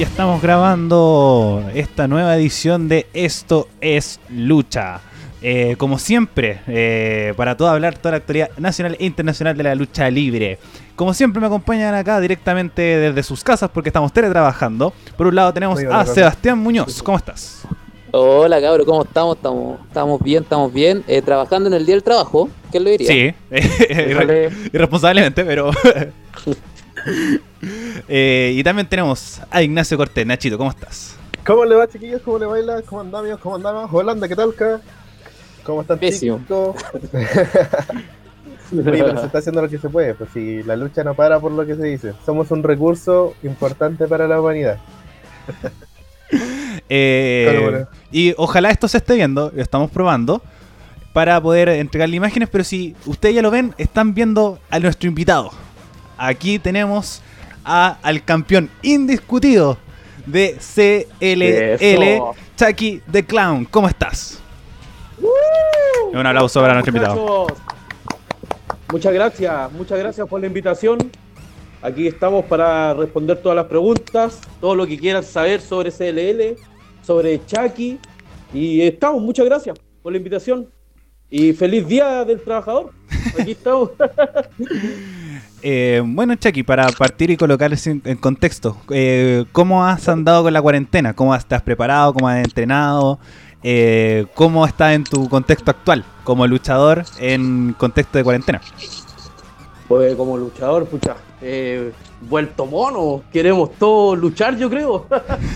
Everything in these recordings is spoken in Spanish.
ya estamos grabando esta nueva edición de Esto es Lucha. Eh, como siempre, eh, para todo hablar toda la actualidad nacional e internacional de la lucha libre. Como siempre me acompañan acá directamente desde sus casas porque estamos teletrabajando. Por un lado tenemos a Sebastián Muñoz. ¿Cómo estás? Hola cabros, ¿cómo estamos? Estamos, estamos bien, estamos bien. Eh, trabajando en el día del trabajo, ¿qué lo diría? Sí, irresponsablemente, pero... Eh, y también tenemos a Ignacio Cortés. Nachito, ¿cómo estás? ¿Cómo le va, chiquillos? ¿Cómo le baila? ¿Cómo andamos? ¿Cómo andamos? Holanda, ¿qué tal, ¿Cómo están, chicos? se está haciendo lo que se puede, pues si la lucha no para por lo que se dice. Somos un recurso importante para la humanidad. Eh, y ojalá esto se esté viendo, lo estamos probando, para poder entregarle imágenes, pero si ustedes ya lo ven, están viendo a nuestro invitado. Aquí tenemos al campeón indiscutido de CLL, Chucky the Clown. ¿Cómo estás? Un aplauso para nuestro invitado. Muchas gracias, muchas gracias por la invitación. Aquí estamos para responder todas las preguntas, todo lo que quieran saber sobre CLL, sobre Chucky. Y estamos, muchas gracias por la invitación. Y feliz día del trabajador. Aquí estamos. Eh, bueno, Chucky, para partir y colocarles en, contexto, eh, ¿cómo has andado con la cuarentena? ¿Cómo estás preparado? ¿Cómo has entrenado? Eh, ¿Cómo estás en tu contexto actual como luchador en contexto de cuarentena? Pues como luchador, pucha, vuelto mono, queremos todos luchar, yo creo.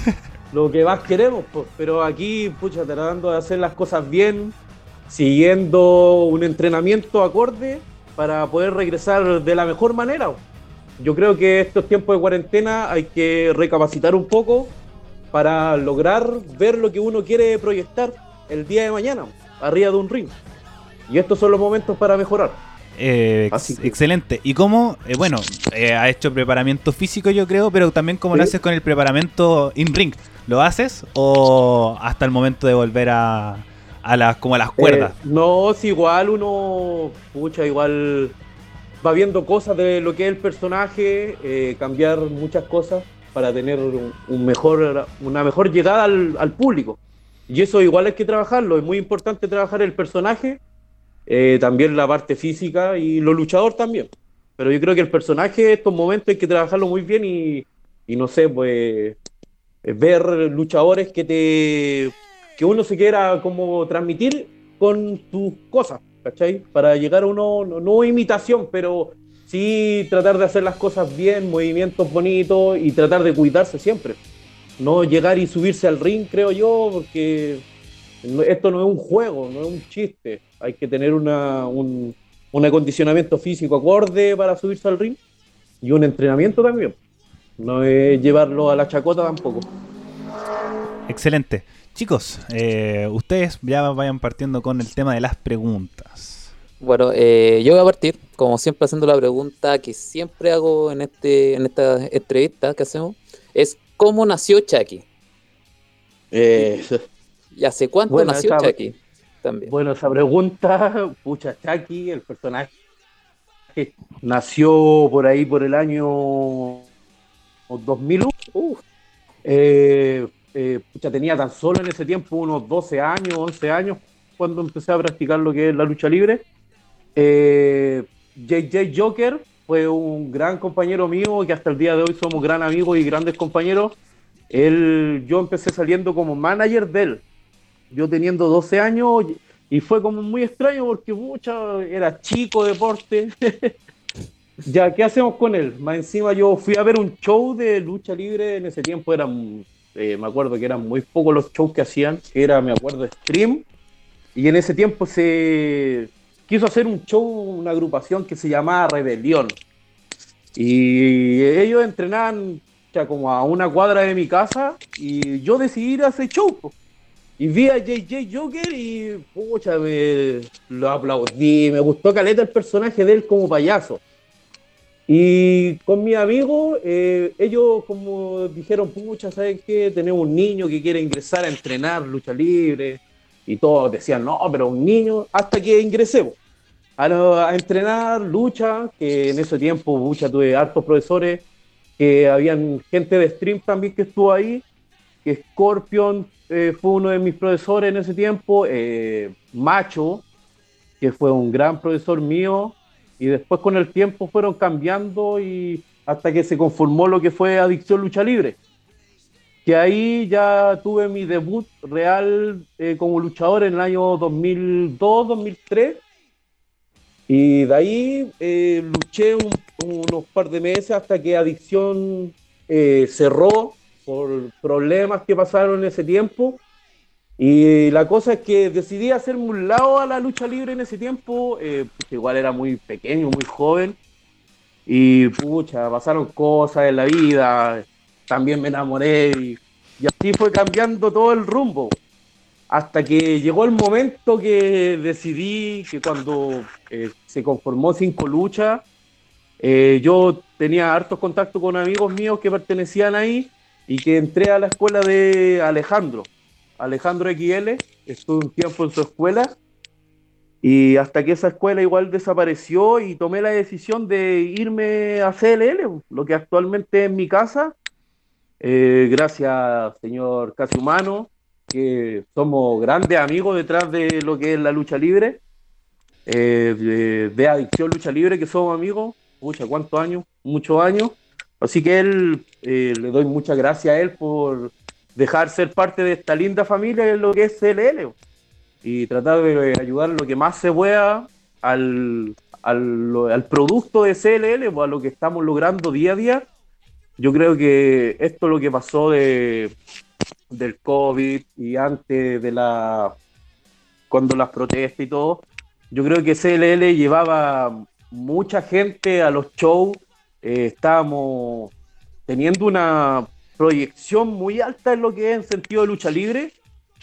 Lo que más queremos, pues. pero aquí, pucha, tratando de hacer las cosas bien, siguiendo un entrenamiento acorde para poder regresar de la mejor manera. Yo creo que estos tiempos de cuarentena hay que recapacitar un poco para lograr ver lo que uno quiere proyectar el día de mañana, arriba de un ring. Y estos son los momentos para mejorar. Eh, excelente. ¿Y cómo, eh, bueno, eh, ha hecho preparamiento físico yo creo, pero también cómo lo haces con el preparamiento in-ring? ¿Lo haces o hasta el momento de volver a, a las como a las cuerdas. Eh, no, si igual uno, pucha, igual va viendo cosas de lo que es el personaje, eh, cambiar muchas cosas para tener un, mejor, una mejor llegada al, público. Y eso igual hay que trabajarlo, es muy importante trabajar el personaje, eh, también la parte física y lo luchador también. Pero yo creo que el personaje, estos momentos hay que trabajarlo muy bien y, y no sé, pues ver luchadores que te que uno se quiera como transmitir con tus cosas, ¿cachai? Para llegar a uno, no, imitación, pero sí tratar de hacer las cosas bien, movimientos bonitos y tratar de cuidarse siempre. No llegar y subirse al ring, creo yo, porque esto no es un juego, no es un chiste. Hay que tener una, un, un acondicionamiento físico acorde para subirse al ring y un entrenamiento también. No es llevarlo a la chacota tampoco. Excelente. Chicos, eh, ustedes ya vayan partiendo con el tema de las preguntas. Bueno, eh, yo voy a partir, como siempre, haciendo la pregunta que siempre hago en este en esta entrevista que hacemos, es ¿cómo nació Chucky? Eh, ¿Y hace cuánto nació Chucky? También. Bueno, esa pregunta, pucha, Chucky, el personaje nació por ahí por el año 2001. Uh. Eh, eh, tenía tan solo en ese tiempo unos 12 años, 11 años, cuando empecé a practicar lo que es la lucha libre. Eh, JJ Joker fue un gran compañero mío que hasta el día de hoy somos gran amigos y grandes compañeros. Él, yo empecé saliendo como manager de él, yo teniendo 12 años y fue como muy extraño porque mucha, era chico deporte. ya, ¿qué hacemos con él? Más encima yo fui a ver un show de lucha libre, en ese tiempo era eh, me acuerdo que eran muy pocos los shows que hacían, era, me acuerdo, Stream, y en ese tiempo se quiso hacer un show, una agrupación que se llamaba Rebelión, y ellos entrenaban ya como a una cuadra de mi casa, y yo decidí ir a ese show, y vi a JJ Joker y, pucha, me lo aplaudí, me gustó caleta el personaje de él como payaso. Y con mi amigo, eh, ellos como dijeron, pucha, ¿saben qué? Tenemos un niño que quiere ingresar a entrenar lucha libre. Y todos decían, no, pero un niño, hasta que ingresemos a, entrenar lucha, que en ese tiempo, pucha, tuve hartos profesores que habían gente de stream también que estuvo ahí, que Scorpion eh, fue uno de mis profesores en ese tiempo, eh, Macho, que fue un gran profesor mío, y después con el tiempo fueron cambiando y hasta que se conformó lo que fue Adicción Lucha Libre. Que ahí ya tuve mi debut real eh, como luchador en el año 2002-2003 y de ahí eh, luché unos par de meses hasta que Adicción eh, cerró por problemas que pasaron en ese tiempo. Y la cosa es que decidí hacerme un lado a la lucha libre en ese tiempo, eh, igual era muy pequeño, muy joven. Y pucha, pasaron cosas en la vida, también me enamoré y, así fue cambiando todo el rumbo hasta que llegó el momento que decidí que cuando eh, se conformó Cinco Lucha, eh, yo tenía hartos contactos con amigos míos que pertenecían ahí y que entré a la escuela de Alejandro, Alejandro XL, estuve un tiempo en su escuela y hasta que esa escuela igual desapareció y tomé la decisión de irme a CLL, lo que actualmente es mi casa, eh, gracias señor Casi Humano, que somos grandes amigos detrás de lo que es la lucha libre, eh, de, Adicción Lucha Libre, que somos amigos, pucha, ¿cuántos años? Muchos años. Así que él, eh, le doy muchas gracias a él por dejar ser parte de esta linda familia en lo que es CLL y tratar de ayudar lo que más se pueda al, al, al producto de CLL, a lo que estamos logrando día a día. Yo creo que esto es lo que pasó de, del COVID y antes de la cuando las protestas y todo, yo creo que CLL llevaba mucha gente a los shows, eh, estábamos teniendo una proyección muy alta en lo que es en sentido de lucha libre.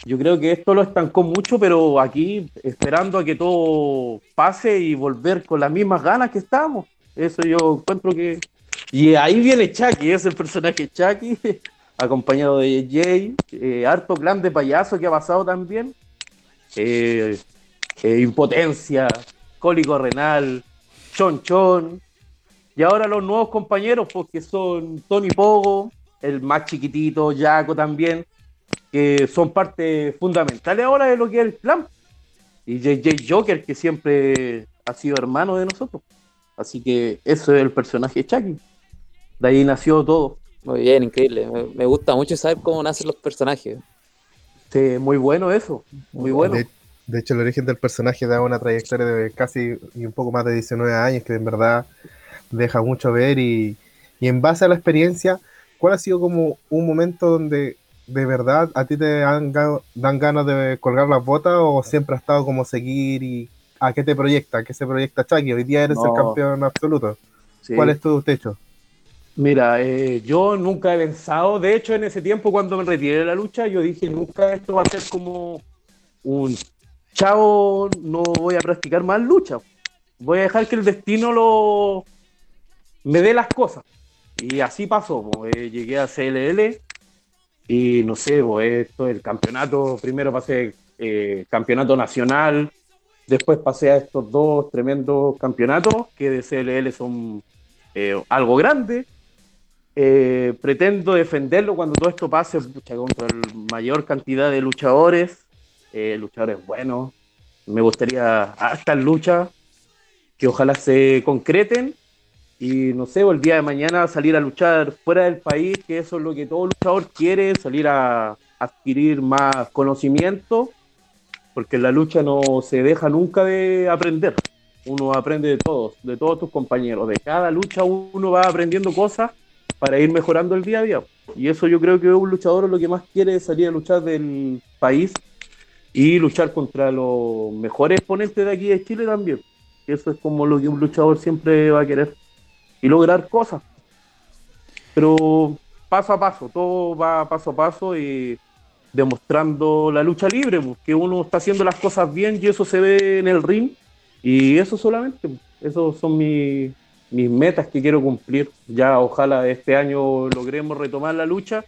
Yo creo que esto lo estancó mucho, pero aquí esperando a que todo pase y volver con las mismas ganas que estábamos. Eso yo encuentro que... Y ahí viene Chucky, es el personaje Chucky, acompañado de Jay, eh, harto clan de payaso que ha pasado también, eh, eh, Impotencia, Cólico Renal, Chon Chon, y ahora los nuevos compañeros, porque pues, son Tony Pogo, el más chiquitito, Jaco también, que son parte fundamental ahora de lo que es el clan, y JJ Joker, que siempre ha sido hermano de nosotros. Así que eso es el personaje Chucky. De ahí nació todo. Muy bien, increíble. Me, gusta mucho saber cómo nacen los personajes. Sí, muy bueno eso. Muy bueno. De, hecho, el origen del personaje da una trayectoria de casi y un poco más de 19 años que en verdad deja mucho ver y, en base a la experiencia, ¿cuál ha sido como un momento donde de verdad a ti te dan, dan ganas de colgar las botas o siempre ha estado como seguir y a qué te proyecta, a qué se proyecta Chucky? Hoy día eres el campeón absoluto. ¿Cuál es tu techo? Mira, eh, yo nunca he pensado, de hecho en ese tiempo cuando me retiré de la lucha, yo dije, nunca esto va a ser como un chavo, no voy a practicar más lucha, voy a dejar que el destino lo me dé las cosas. Y así pasó, eh, llegué a CLL y no sé, pues, esto, el campeonato, primero pasé eh, campeonato nacional, después pasé a estos dos tremendos campeonatos que de CLL son algo grande. Eh, pretendo defenderlo cuando todo esto pase contra la mayor cantidad de luchadores, eh, luchadores buenos. Me gustaría hasta luchas que ojalá se concreten y no sé, el día de mañana salir a luchar fuera del país, que eso es lo que todo luchador quiere, salir a adquirir más conocimiento, porque la lucha no se deja nunca de aprender. Uno aprende de todos, de todos tus compañeros. De cada lucha uno va aprendiendo cosas para ir mejorando el día a día. Y eso yo creo que un luchador lo que más quiere es salir a luchar del país y luchar contra los mejores exponentes de aquí de Chile también. Eso es como lo que un luchador siempre va a querer. Y lograr cosas. Pero paso a paso, todo va paso a paso y demostrando la lucha libre, pues, que uno está haciendo las cosas bien y eso se ve en el ring. Y eso solamente, esos son mis mis metas que quiero cumplir. Ya ojalá este año logremos retomar la lucha,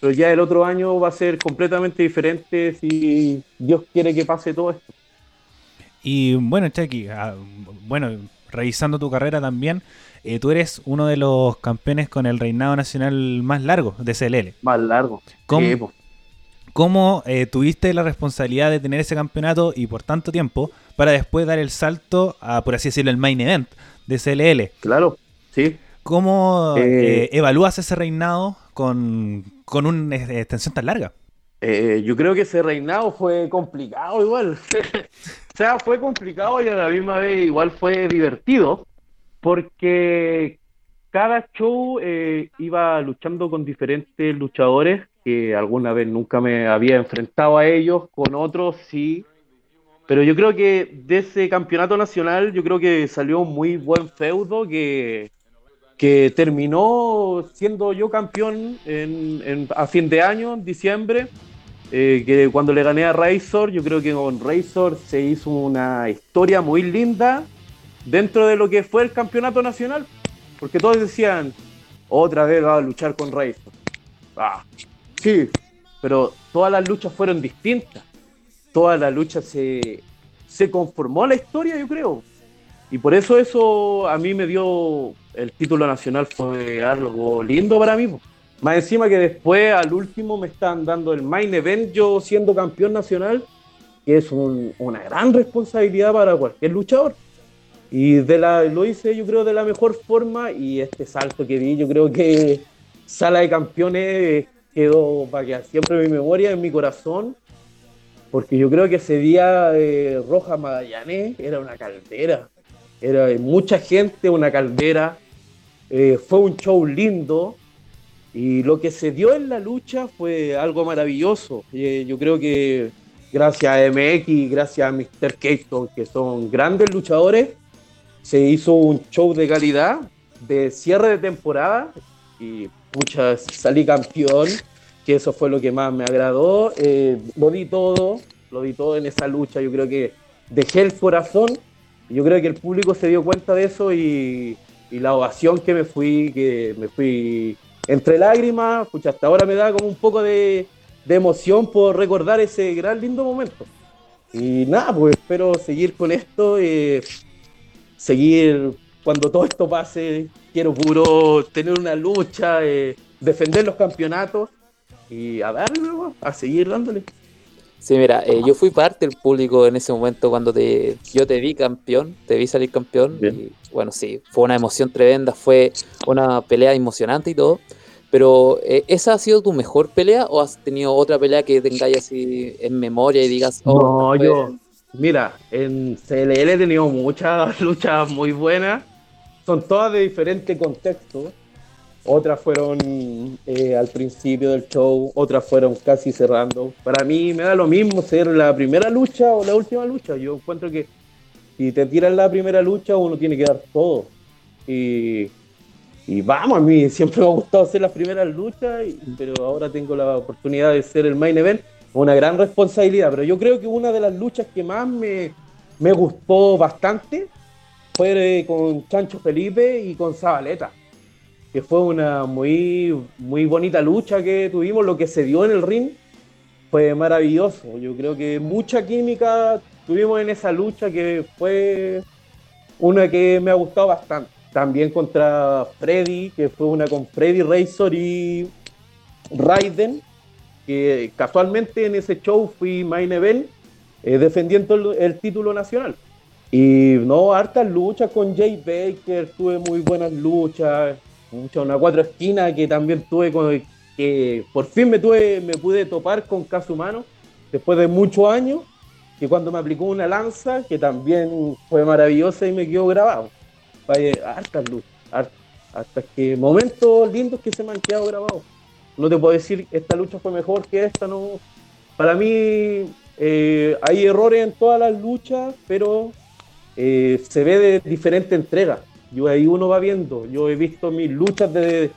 pero ya el otro año va a ser completamente diferente si Dios quiere que pase todo esto. Y bueno, Chucky, ah, bueno, revisando tu carrera también, eh, tú eres uno de los campeones con el reinado nacional más largo de CLL. Más largo. ¿Cómo, ¿cómo eh, tuviste la responsabilidad de tener ese campeonato y por tanto tiempo para después dar el salto a, por así decirlo, el main event de CLL? Claro, sí. ¿Cómo eh, evalúas ese reinado con, con una extensión tan larga? yo creo que ese reinado fue complicado igual. o sea, fue complicado y a la misma vez igual fue divertido porque cada show eh, iba luchando con diferentes luchadores que alguna vez nunca me había enfrentado a ellos, con otros sí. Pero yo creo que de ese campeonato nacional, yo creo que salió un muy buen feudo que, que terminó siendo yo campeón a fin de año, en diciembre. Eh, que cuando le gané a Razor, yo creo que con Razor se hizo una historia muy linda dentro de lo que fue el campeonato nacional, porque todos decían, otra vez va a luchar con Razor. Ah, sí, pero todas las luchas fueron distintas. Todas las luchas se, se conformó la historia, yo creo. Y por eso eso a mí me dio el título nacional, fue algo lindo para mí. Más encima que después al último me están dando el main event yo siendo campeón nacional, que es una gran responsabilidad para cualquier luchador. Y de la, lo hice yo creo de la mejor forma y este salto que di yo creo que sala de campeones quedó para que siempre en mi memoria, en mi corazón, porque yo creo que ese día eh, Roja Magallanes era una caldera, era mucha gente, una caldera, eh, fue un show lindo y lo que se dio en la lucha fue algo maravilloso. Eh, yo creo que gracias a MX gracias a Mr. Keaton, que son grandes luchadores, se hizo un show de calidad de cierre de temporada y pucha, salí campeón, que eso fue lo que más me agradó. Eh, lo di todo, lo di todo en esa lucha. Yo creo que dejé el corazón. Yo creo que el público se dio cuenta de eso y, la ovación que me fui, que me fui entre lágrimas, pucha, hasta ahora me da como un poco de, emoción por recordar ese gran lindo momento. Y nada, pues espero seguir con esto. Eh, seguir cuando todo esto pase. Quiero puro tener una lucha, eh, defender los campeonatos y a darle, a seguir dándole. Sí, mira, eh, yo fui parte del público en ese momento cuando te, yo te vi campeón, te vi salir campeón. Y bueno, sí, fue una emoción tremenda, fue una pelea emocionante y todo. Pero, eh, ¿esa ha sido tu mejor pelea o has tenido otra pelea que tengáis así en memoria y digas, oh, no, yo, Mira, en CLL he tenido muchas luchas muy buenas. Son todas de diferente contexto. Otras fueron eh, al principio del show, otras fueron casi cerrando. Para mí me da lo mismo ser la primera lucha o la última lucha. Yo encuentro que si te tiran la primera lucha, uno tiene que dar todo. Y, vamos, a mí siempre me ha gustado hacer las primeras luchas, pero ahora tengo la oportunidad de ser el main event una gran responsabilidad, pero yo creo que una de las luchas que más me, gustó bastante fue eh, con Chancho Felipe y con Zabaleta, que fue una muy, muy bonita lucha que tuvimos, lo que se dio en el ring fue maravilloso, yo creo que mucha química tuvimos en esa lucha que fue una que me ha gustado bastante. También contra Freddy, que fue una con Freddy Razor y Raiden, que casualmente en ese show fui main event eh, defendiendo el, título nacional. Y no, hartas luchas con Jay Baker, tuve muy buenas luchas, mucha, una cuatro esquinas que también tuve que por fin me tuve, me pude topar con Humano después de muchos años, que cuando me aplicó una lanza, que también fue maravillosa y me quedó grabado. Hartas luchas, hasta que momentos lindos que se me han quedado grabados no te puedo decir esta lucha fue mejor que esta, no. Para mí eh, hay errores en todas las luchas, pero eh, se ve de diferente entrega. Yo ahí uno va viendo. Yo he visto mis luchas de,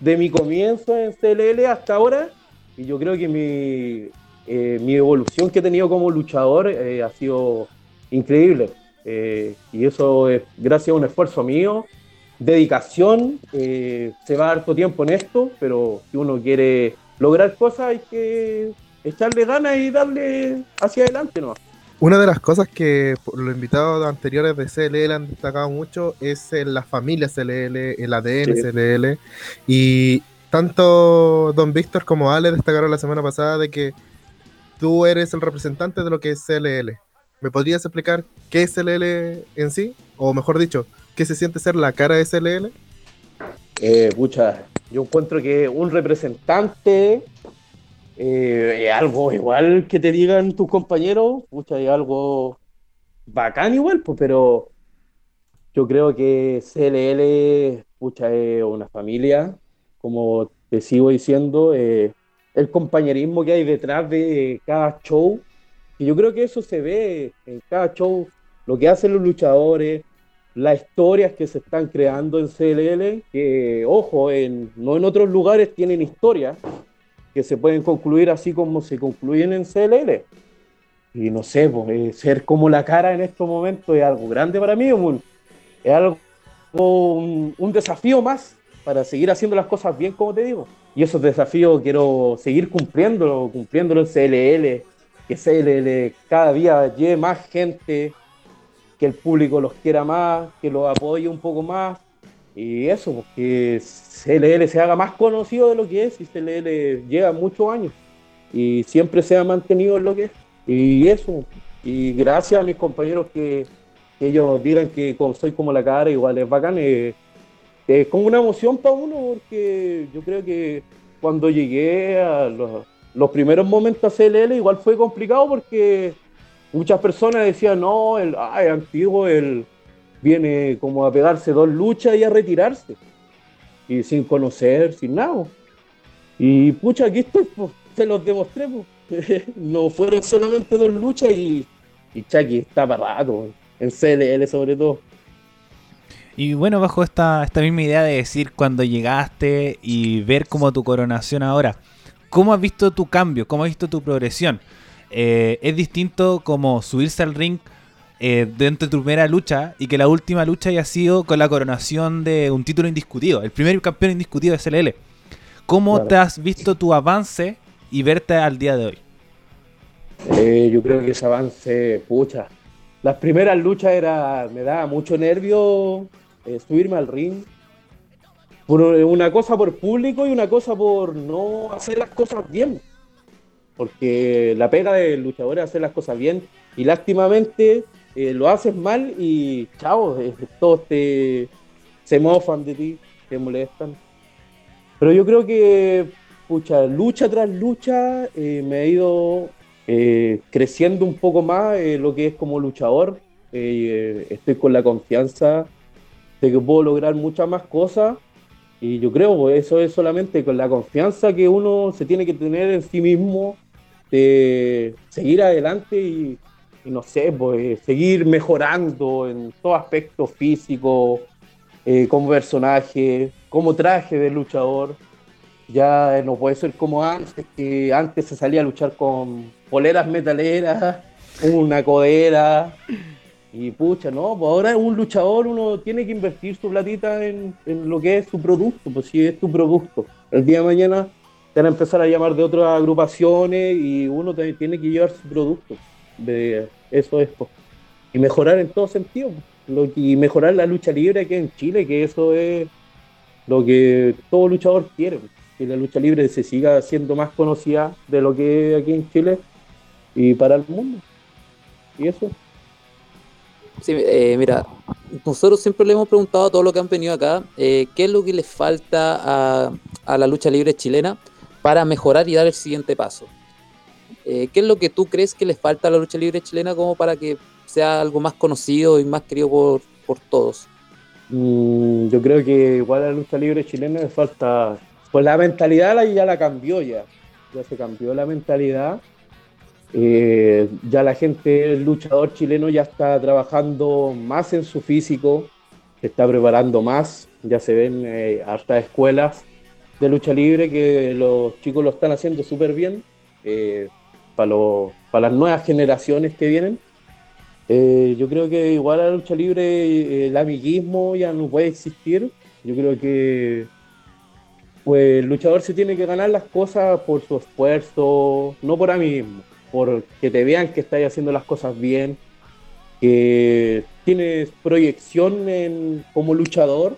mi comienzo en CLL hasta ahora y yo creo que mi, eh, mi evolución que he tenido como luchador ha sido increíble. y eso es gracias a un esfuerzo mío dedicación, eh, se va harto tiempo en esto, pero si uno quiere lograr cosas hay que echarle ganas y darle hacia adelante, ¿no? Una de las cosas que los invitados anteriores de CLL han destacado mucho es la familia CLL, el ADN CLL. Y tanto Don Víctor como Ale destacaron la semana pasada de que tú eres el representante de lo que es CLL. ¿Me podrías explicar qué es CLL en sí? O mejor dicho, ¿qué se siente ser la cara de CLL? Eh, pucha, yo encuentro que un representante eh, algo igual que te digan tus compañeros, pucha, es algo bacán igual, pues, pero yo creo que CLL, pucha, es una familia, como te sigo diciendo, eh, el compañerismo que hay detrás de cada show, y yo creo que eso se ve en cada show, lo que hacen los luchadores, las historias que se están creando en CLL, que, ojo, en, no en otros lugares tienen historias, que se pueden concluir así como se concluyen en CLL. Y no sé, pues, eh, ser como la cara en estos momentos es algo grande para mí, es algo, un, un, desafío más para seguir haciendo las cosas bien, como te digo. Y esos desafíos quiero seguir cumpliéndolo, cumpliéndolo en CLL, que CLL cada día lleve más gente, que el público los quiera más, que los apoye un poco más, y eso, porque CLL se haga más conocido de lo que es y CLL lleva muchos años y siempre se ha mantenido en lo que es. Y eso, y gracias a mis compañeros que, ellos digan que soy como la cara, igual es bacán, es, como una emoción para uno porque yo creo que cuando llegué a los, primeros momentos a CLL igual fue complicado porque muchas personas decían, no, el ay, antiguo, el viene como a pegarse dos luchas y a retirarse. Y sin conocer, sin nada. Y pucha, aquí estoy, se los demostré. no fueron solamente dos luchas y, y Chucky está parado, en CLL sobre todo. Y bueno, bajo esta, esta misma idea de decir cuando llegaste y ver como tu coronación ahora, ¿cómo has visto tu cambio? ¿Cómo has visto tu progresión? Eh, ¿Es distinto como subirse al ring eh, dentro de tu primera lucha y que la última lucha haya sido con la coronación de un título indiscutido, el primer campeón indiscutido de SLL. ¿Cómo te has visto tu avance y verte al día de hoy? Eh, yo creo que ese avance, pucha. Las primeras luchas era, me daba mucho nervio eh, subirme al ring. Por una cosa por público y una cosa por no hacer las cosas bien. Porque la pega del luchador es hacer las cosas bien. Y lástimamente eh, lo haces mal y chao, eh, todos te, se mofan de ti, te molestan. Pero yo creo que, pucha, lucha tras lucha eh, me he ido creciendo un poco más lo que es como luchador. estoy con la confianza de que puedo lograr muchas más cosas. Y yo creo que pues, eso es solamente con la confianza que uno se tiene que tener en sí mismo, de seguir adelante y, no sé, pues seguir mejorando en todo aspecto físico, eh, como personaje, como traje de luchador. Ya no puede ser como antes, que antes se salía a luchar con poleras metaleras, una codera. Y pucha, no, pues ahora un luchador, uno tiene que invertir su platita en, en, lo que es su producto, pues si es tu producto. El día de mañana te van a empezar a llamar de otras agrupaciones y uno también tiene que llevar su producto de eso es y mejorar en todo sentido y mejorar la lucha libre aquí en Chile que eso es lo que todo luchador quiere que la lucha libre se siga siendo más conocida de lo que es aquí en Chile y para el mundo. Y eso. Sí, eh, mira, nosotros siempre le hemos preguntado a todos los que han venido acá eh, qué es lo que les falta a, a la lucha libre chilena para mejorar y dar el siguiente paso. Eh, ¿Qué es lo que tú crees que les falta a la lucha libre chilena como para que sea algo más conocido y más querido por, por todos? Mm, yo creo que igual a la lucha libre chilena le falta, pues la mentalidad la, ya la cambió ya, ya se cambió la mentalidad. Eh, ya la gente, el luchador chileno ya está trabajando más en su físico, se está preparando más, ya se ven eh, hartas escuelas de lucha libre que los chicos lo están haciendo súper bien. Eh, para, las nuevas generaciones que vienen. Eh, yo creo que igual a la lucha libre eh, el amiguismo ya no puede existir. Yo creo que pues, el luchador se tiene que ganar las cosas por su esfuerzo, no por amiguismo. por que te vean que estás haciendo las cosas bien, que tienes proyección en, como luchador.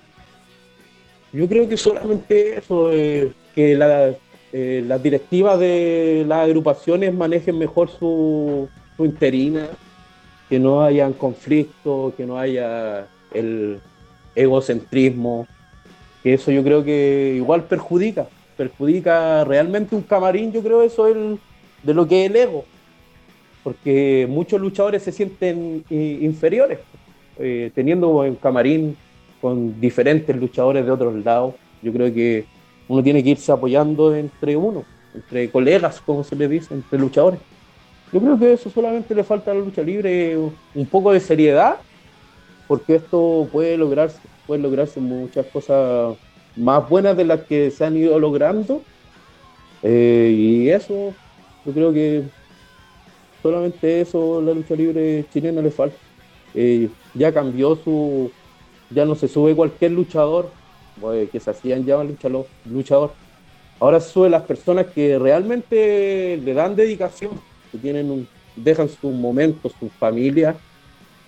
Yo creo que solamente eso, eh, que la, eh, las directivas de las agrupaciones manejen mejor su, su interina, que no hayan conflictos, que no haya el egocentrismo, que eso yo creo que igual perjudica, perjudica realmente un camarín, yo creo eso es de lo que es el ego, porque muchos luchadores se sienten eh, inferiores, teniendo un camarín con diferentes luchadores de otros lados, yo creo que uno tiene que irse apoyando entre uno, entre colegas, como se le dice, entre luchadores. Yo creo que eso solamente le falta a la lucha libre un poco de seriedad, porque esto puede lograrse, puede lograrse muchas cosas más buenas de las que se han ido logrando. Eh, y eso, yo creo que solamente eso la lucha libre chilena le falta. Eh, ya cambió su, ya no se sube cualquier luchador que se hacían ya luchador, luchador. Ahora se suben las personas que realmente le dan dedicación, que tienen un, dejan sus momentos, su familia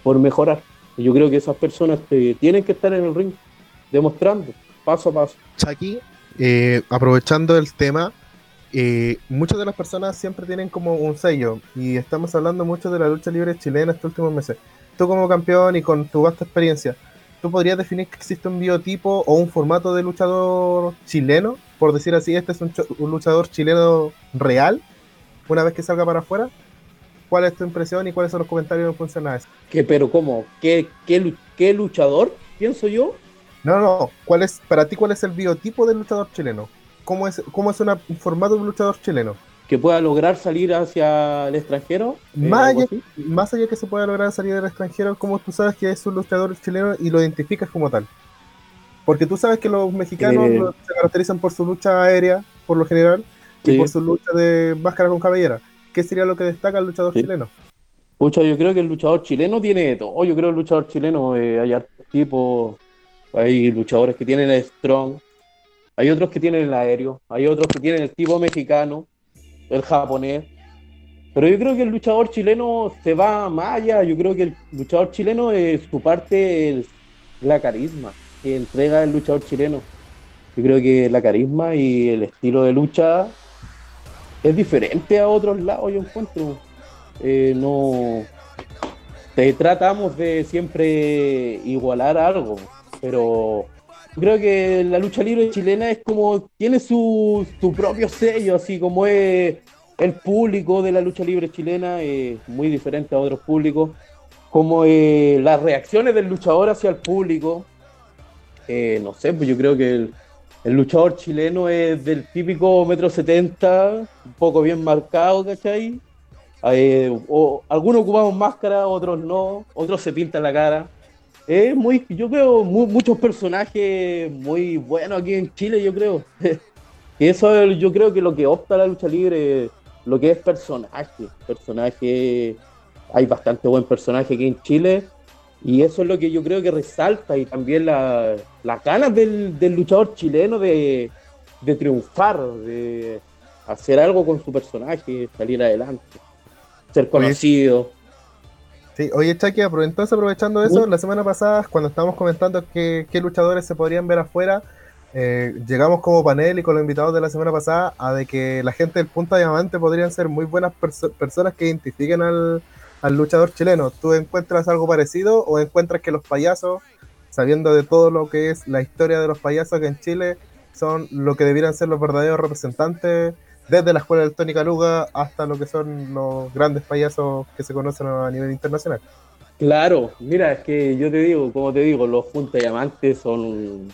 por mejorar. Y yo creo que esas personas tienen que estar en el ring demostrando paso a paso. Aquí, eh, aprovechando el tema, eh, muchas de las personas siempre tienen como un sello y estamos hablando mucho de la lucha libre chilena estos últimos meses. Tú como campeón y con tu vasta experiencia, ¿tú podrías definir que existe un biotipo o un formato de luchador chileno? Por decir así, este es un, luchador chileno real, una vez que salga para afuera. ¿Cuál es tu impresión y cuáles son los comentarios a eso? ¿Qué, pero cómo? ¿Qué, qué, qué luchador? Pienso yo. No, no, ¿cuál es, para ti, cuál es el biotipo del luchador chileno? ¿Cómo es, cómo es un formato de un luchador chileno? Que pueda lograr salir hacia el extranjero. Eh, más, allá, más allá que se pueda lograr salir del extranjero, ¿cómo tú sabes que es un luchador chileno y lo identificas como tal? Porque tú sabes que los mexicanos eh. se caracterizan por su lucha aérea, por lo general, y por su lucha de máscara con cabellera. ¿Qué sería lo que destaca el luchador chileno? Pucha, yo creo que el luchador chileno tiene todo. Yo creo que el luchador chileno eh, hay tipo hay luchadores que tienen el strong, hay otros que tienen el aéreo, hay otros que tienen el tipo mexicano, el japonés. Pero yo creo que el luchador chileno se va más allá. Yo creo que el luchador chileno, es su parte es la carisma que entrega el luchador chileno. Yo creo que la carisma y el estilo de lucha es diferente a otros lados, yo encuentro. Eh, no te tratamos de siempre igualar algo pero creo que la lucha libre chilena es como, tiene su, propio sello, así como es el público de la lucha libre chilena, es muy diferente a otros públicos, como eh, las reacciones del luchador hacia el público, eh, no sé, pues yo creo que el, luchador chileno es del típico metro setenta, un poco bien marcado, ¿cachai? Eh, o, algunos ocupamos máscara, otros no, otros se pintan la cara es muy, yo veo muchos personajes muy buenos aquí en Chile, yo creo. y eso yo creo que lo que opta la lucha libre, lo que es personaje, personaje, hay bastante buen personaje aquí en Chile. Y eso es lo que yo creo que resalta y también las la ganas del, luchador chileno de, de triunfar, de hacer algo con su personaje, salir adelante, ser conocido. Sí, oye Chucky, entonces aprovechando eso, la semana pasada cuando estábamos comentando qué, luchadores se podrían ver afuera, eh, llegamos como panel y con los invitados de la semana pasada a de que la gente del Punta Diamante podrían ser muy buenas personas que identifiquen al, luchador chileno. ¿Tú encuentras algo parecido o encuentras que los payasos, sabiendo de todo lo que es la historia de los payasos que en Chile, son lo que debieran ser los verdaderos representantes desde la escuela del Tony Caluga hasta lo que son los grandes payasos que se conocen a nivel internacional. Claro, mira, es que yo te digo, como te digo, los Punta Diamantes son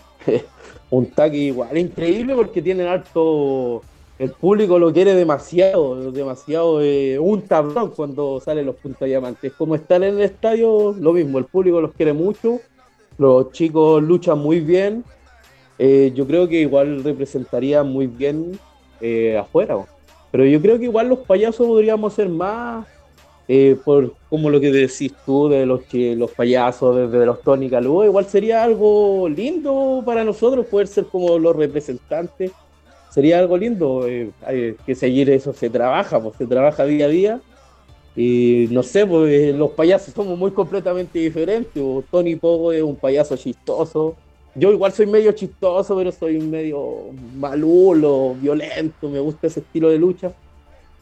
un, tag igual increíble porque tienen alto. El público lo quiere demasiado, demasiado. Eh, un tablón cuando salen los Punta Diamantes. Como están en el estadio, lo mismo, el público los quiere mucho, los chicos luchan muy bien. Eh, yo creo que igual representaría muy bien eh, afuera. Pero yo creo que igual los payasos podríamos ser más, eh, por como lo que decís tú de los, los payasos, desde los Tony Calú, igual sería algo lindo para nosotros poder ser como los representantes sería algo lindo. Eh, que seguir eso, se trabaja, pues se trabaja día a día. Y no sé, pues los payasos somos muy completamente diferentes. Tony Pogo es un payaso chistoso. Yo igual soy medio chistoso, pero soy medio malulo, violento, me gusta ese estilo de lucha.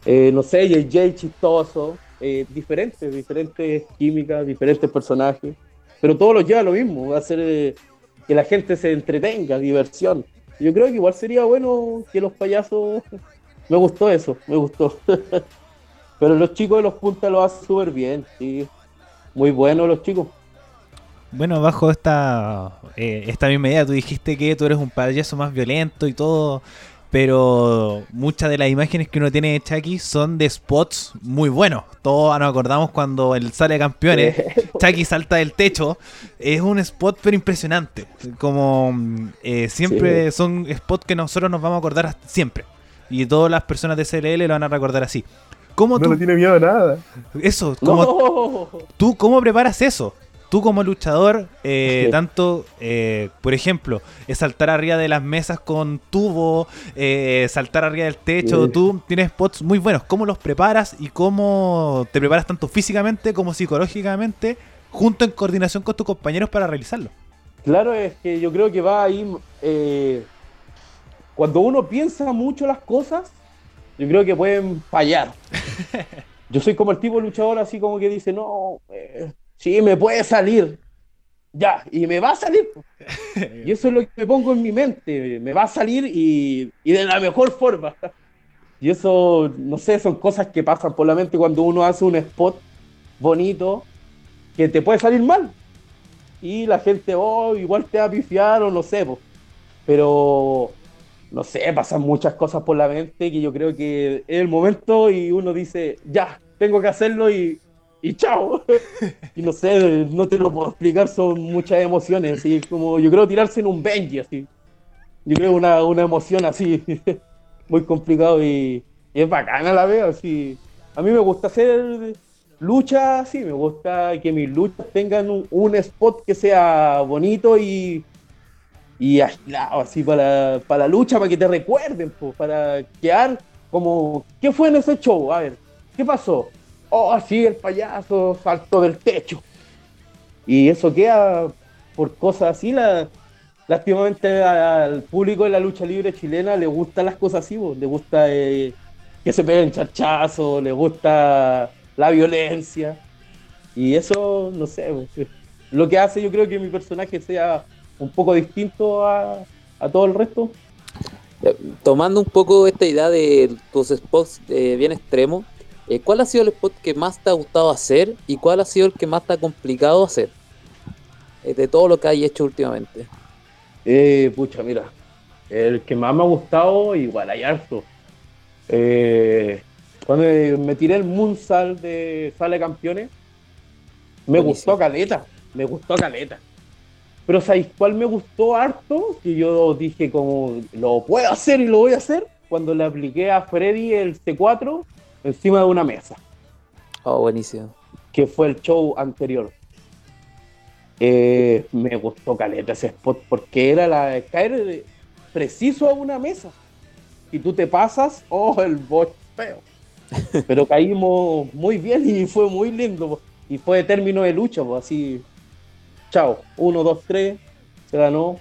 Eh, no sé, JJ chistoso, diferentes, diferentes químicas, diferentes personajes. Pero todos los lleva lo mismo, va a ser que la gente se entretenga, diversión. Yo creo que igual sería bueno que los payasos. Me gustó eso, me gustó. Pero los chicos de los puntas lo hacen súper bien, sí. Muy buenos los chicos. Bueno, bajo esta, eh, esta misma idea, tú dijiste que tú eres un payaso más violento y todo pero muchas de las imágenes que uno tiene de Chucky son de spots muy buenos. Todos nos acordamos cuando él sale de campeones, Chucky salta del techo. Es un spot pero impresionante. Como eh, siempre son spots que nosotros nos vamos a acordar siempre. Y todas las personas de CLL lo van a recordar así. ¿Cómo no le tiene miedo a nada. Eso, como, ¿tú cómo preparas eso? Tú como luchador, eh, tanto, eh, por ejemplo, saltar arriba de las mesas con tubo, eh, saltar arriba del techo, tú tienes spots muy buenos. ¿Cómo los preparas y cómo te preparas tanto físicamente como psicológicamente, junto en coordinación con tus compañeros para realizarlo? Claro, es que yo creo que va ahí. cuando uno piensa mucho las cosas, yo creo que pueden fallar. Yo soy como el tipo luchador así como que dice, no, Sí, me puede salir. Ya, y me va a salir. Y eso es lo que me pongo en mi mente. Me va a salir y, de la mejor forma. Y eso, no sé, son cosas que pasan por la mente cuando uno hace un spot bonito que te puede salir mal. Y la gente, oh, igual te va a pifiar o no sé. Pero, no sé, pasan muchas cosas por la mente que yo creo que es el momento y uno dice, ya, tengo que hacerlo y, y chao. y no sé, no te lo puedo explicar, son muchas emociones, así como yo creo tirarse en un Benji, así. Yo creo una, una emoción así, muy complicado y, es bacana la veo, así. A mí me gusta hacer lucha así, me gusta que mis luchas tengan un, spot que sea bonito y, y aislado, así para, para la lucha, para que te recuerden, para quedar como, ¿qué fue en ese show? A ver, ¿qué pasó? Oh, así el payaso saltó del techo. Y eso queda por cosas así. La, lástimamente al público de la lucha libre chilena le gustan las cosas así, le gusta eh, que se peguen charchazos, le gusta la violencia. Y eso, no sé, lo que hace yo creo que mi personaje sea un poco distinto a, todo el resto. Tomando un poco esta idea de tus spots eh, bien extremos, eh, ¿Cuál ha sido el spot que más te ha gustado hacer y cuál ha sido el que más te ha complicado hacer? Eh, de todo lo que hay hecho últimamente. Eh, pucha, mira. El que más me ha gustado, igual hay harto. Eh, cuando me tiré el Moonsal de Sale Campeones, me gustó caleta. Me gustó caleta. Pero ¿sabéis cuál me gustó harto? Que yo dije como, lo puedo hacer y lo voy a hacer. Cuando le apliqué a Freddy el C4 encima de una mesa. Oh, buenísimo. Que fue el show anterior. Eh, me gustó caleta ese spot porque era la de caer preciso a una mesa. Y tú te pasas, oh, el bot feo. Pero caímos muy bien y fue muy lindo. Y fue de término de lucha, así. Chao, uno, dos, tres, se ganó.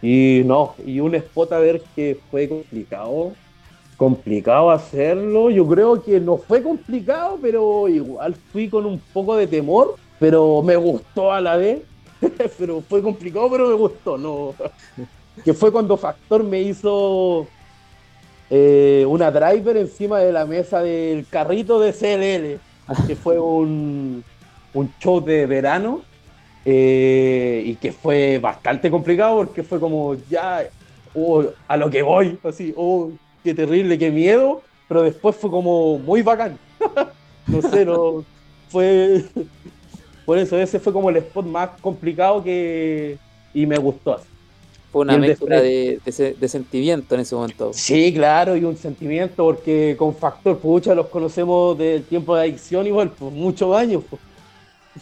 Y no, y un spot a ver que fue complicado complicado hacerlo. Yo creo que no fue complicado, pero igual fui con un poco de temor, pero me gustó a la vez. pero fue complicado, pero me gustó, no. que fue cuando Factor me hizo eh, una driver encima de la mesa del carrito de CLL, que fue un, un show de verano. Eh, y que fue bastante complicado porque fue como ya oh, a lo que voy, así, oh, qué terrible, qué miedo, pero después fue como muy bacán. no sé, no, fue... Por eso ese fue como el spot más complicado que... y me gustó. Fue una mezcla de, sentimiento en ese momento. Sí, claro, y un sentimiento porque con Factor Pucha los conocemos del tiempo de adicción igual, por muchos años.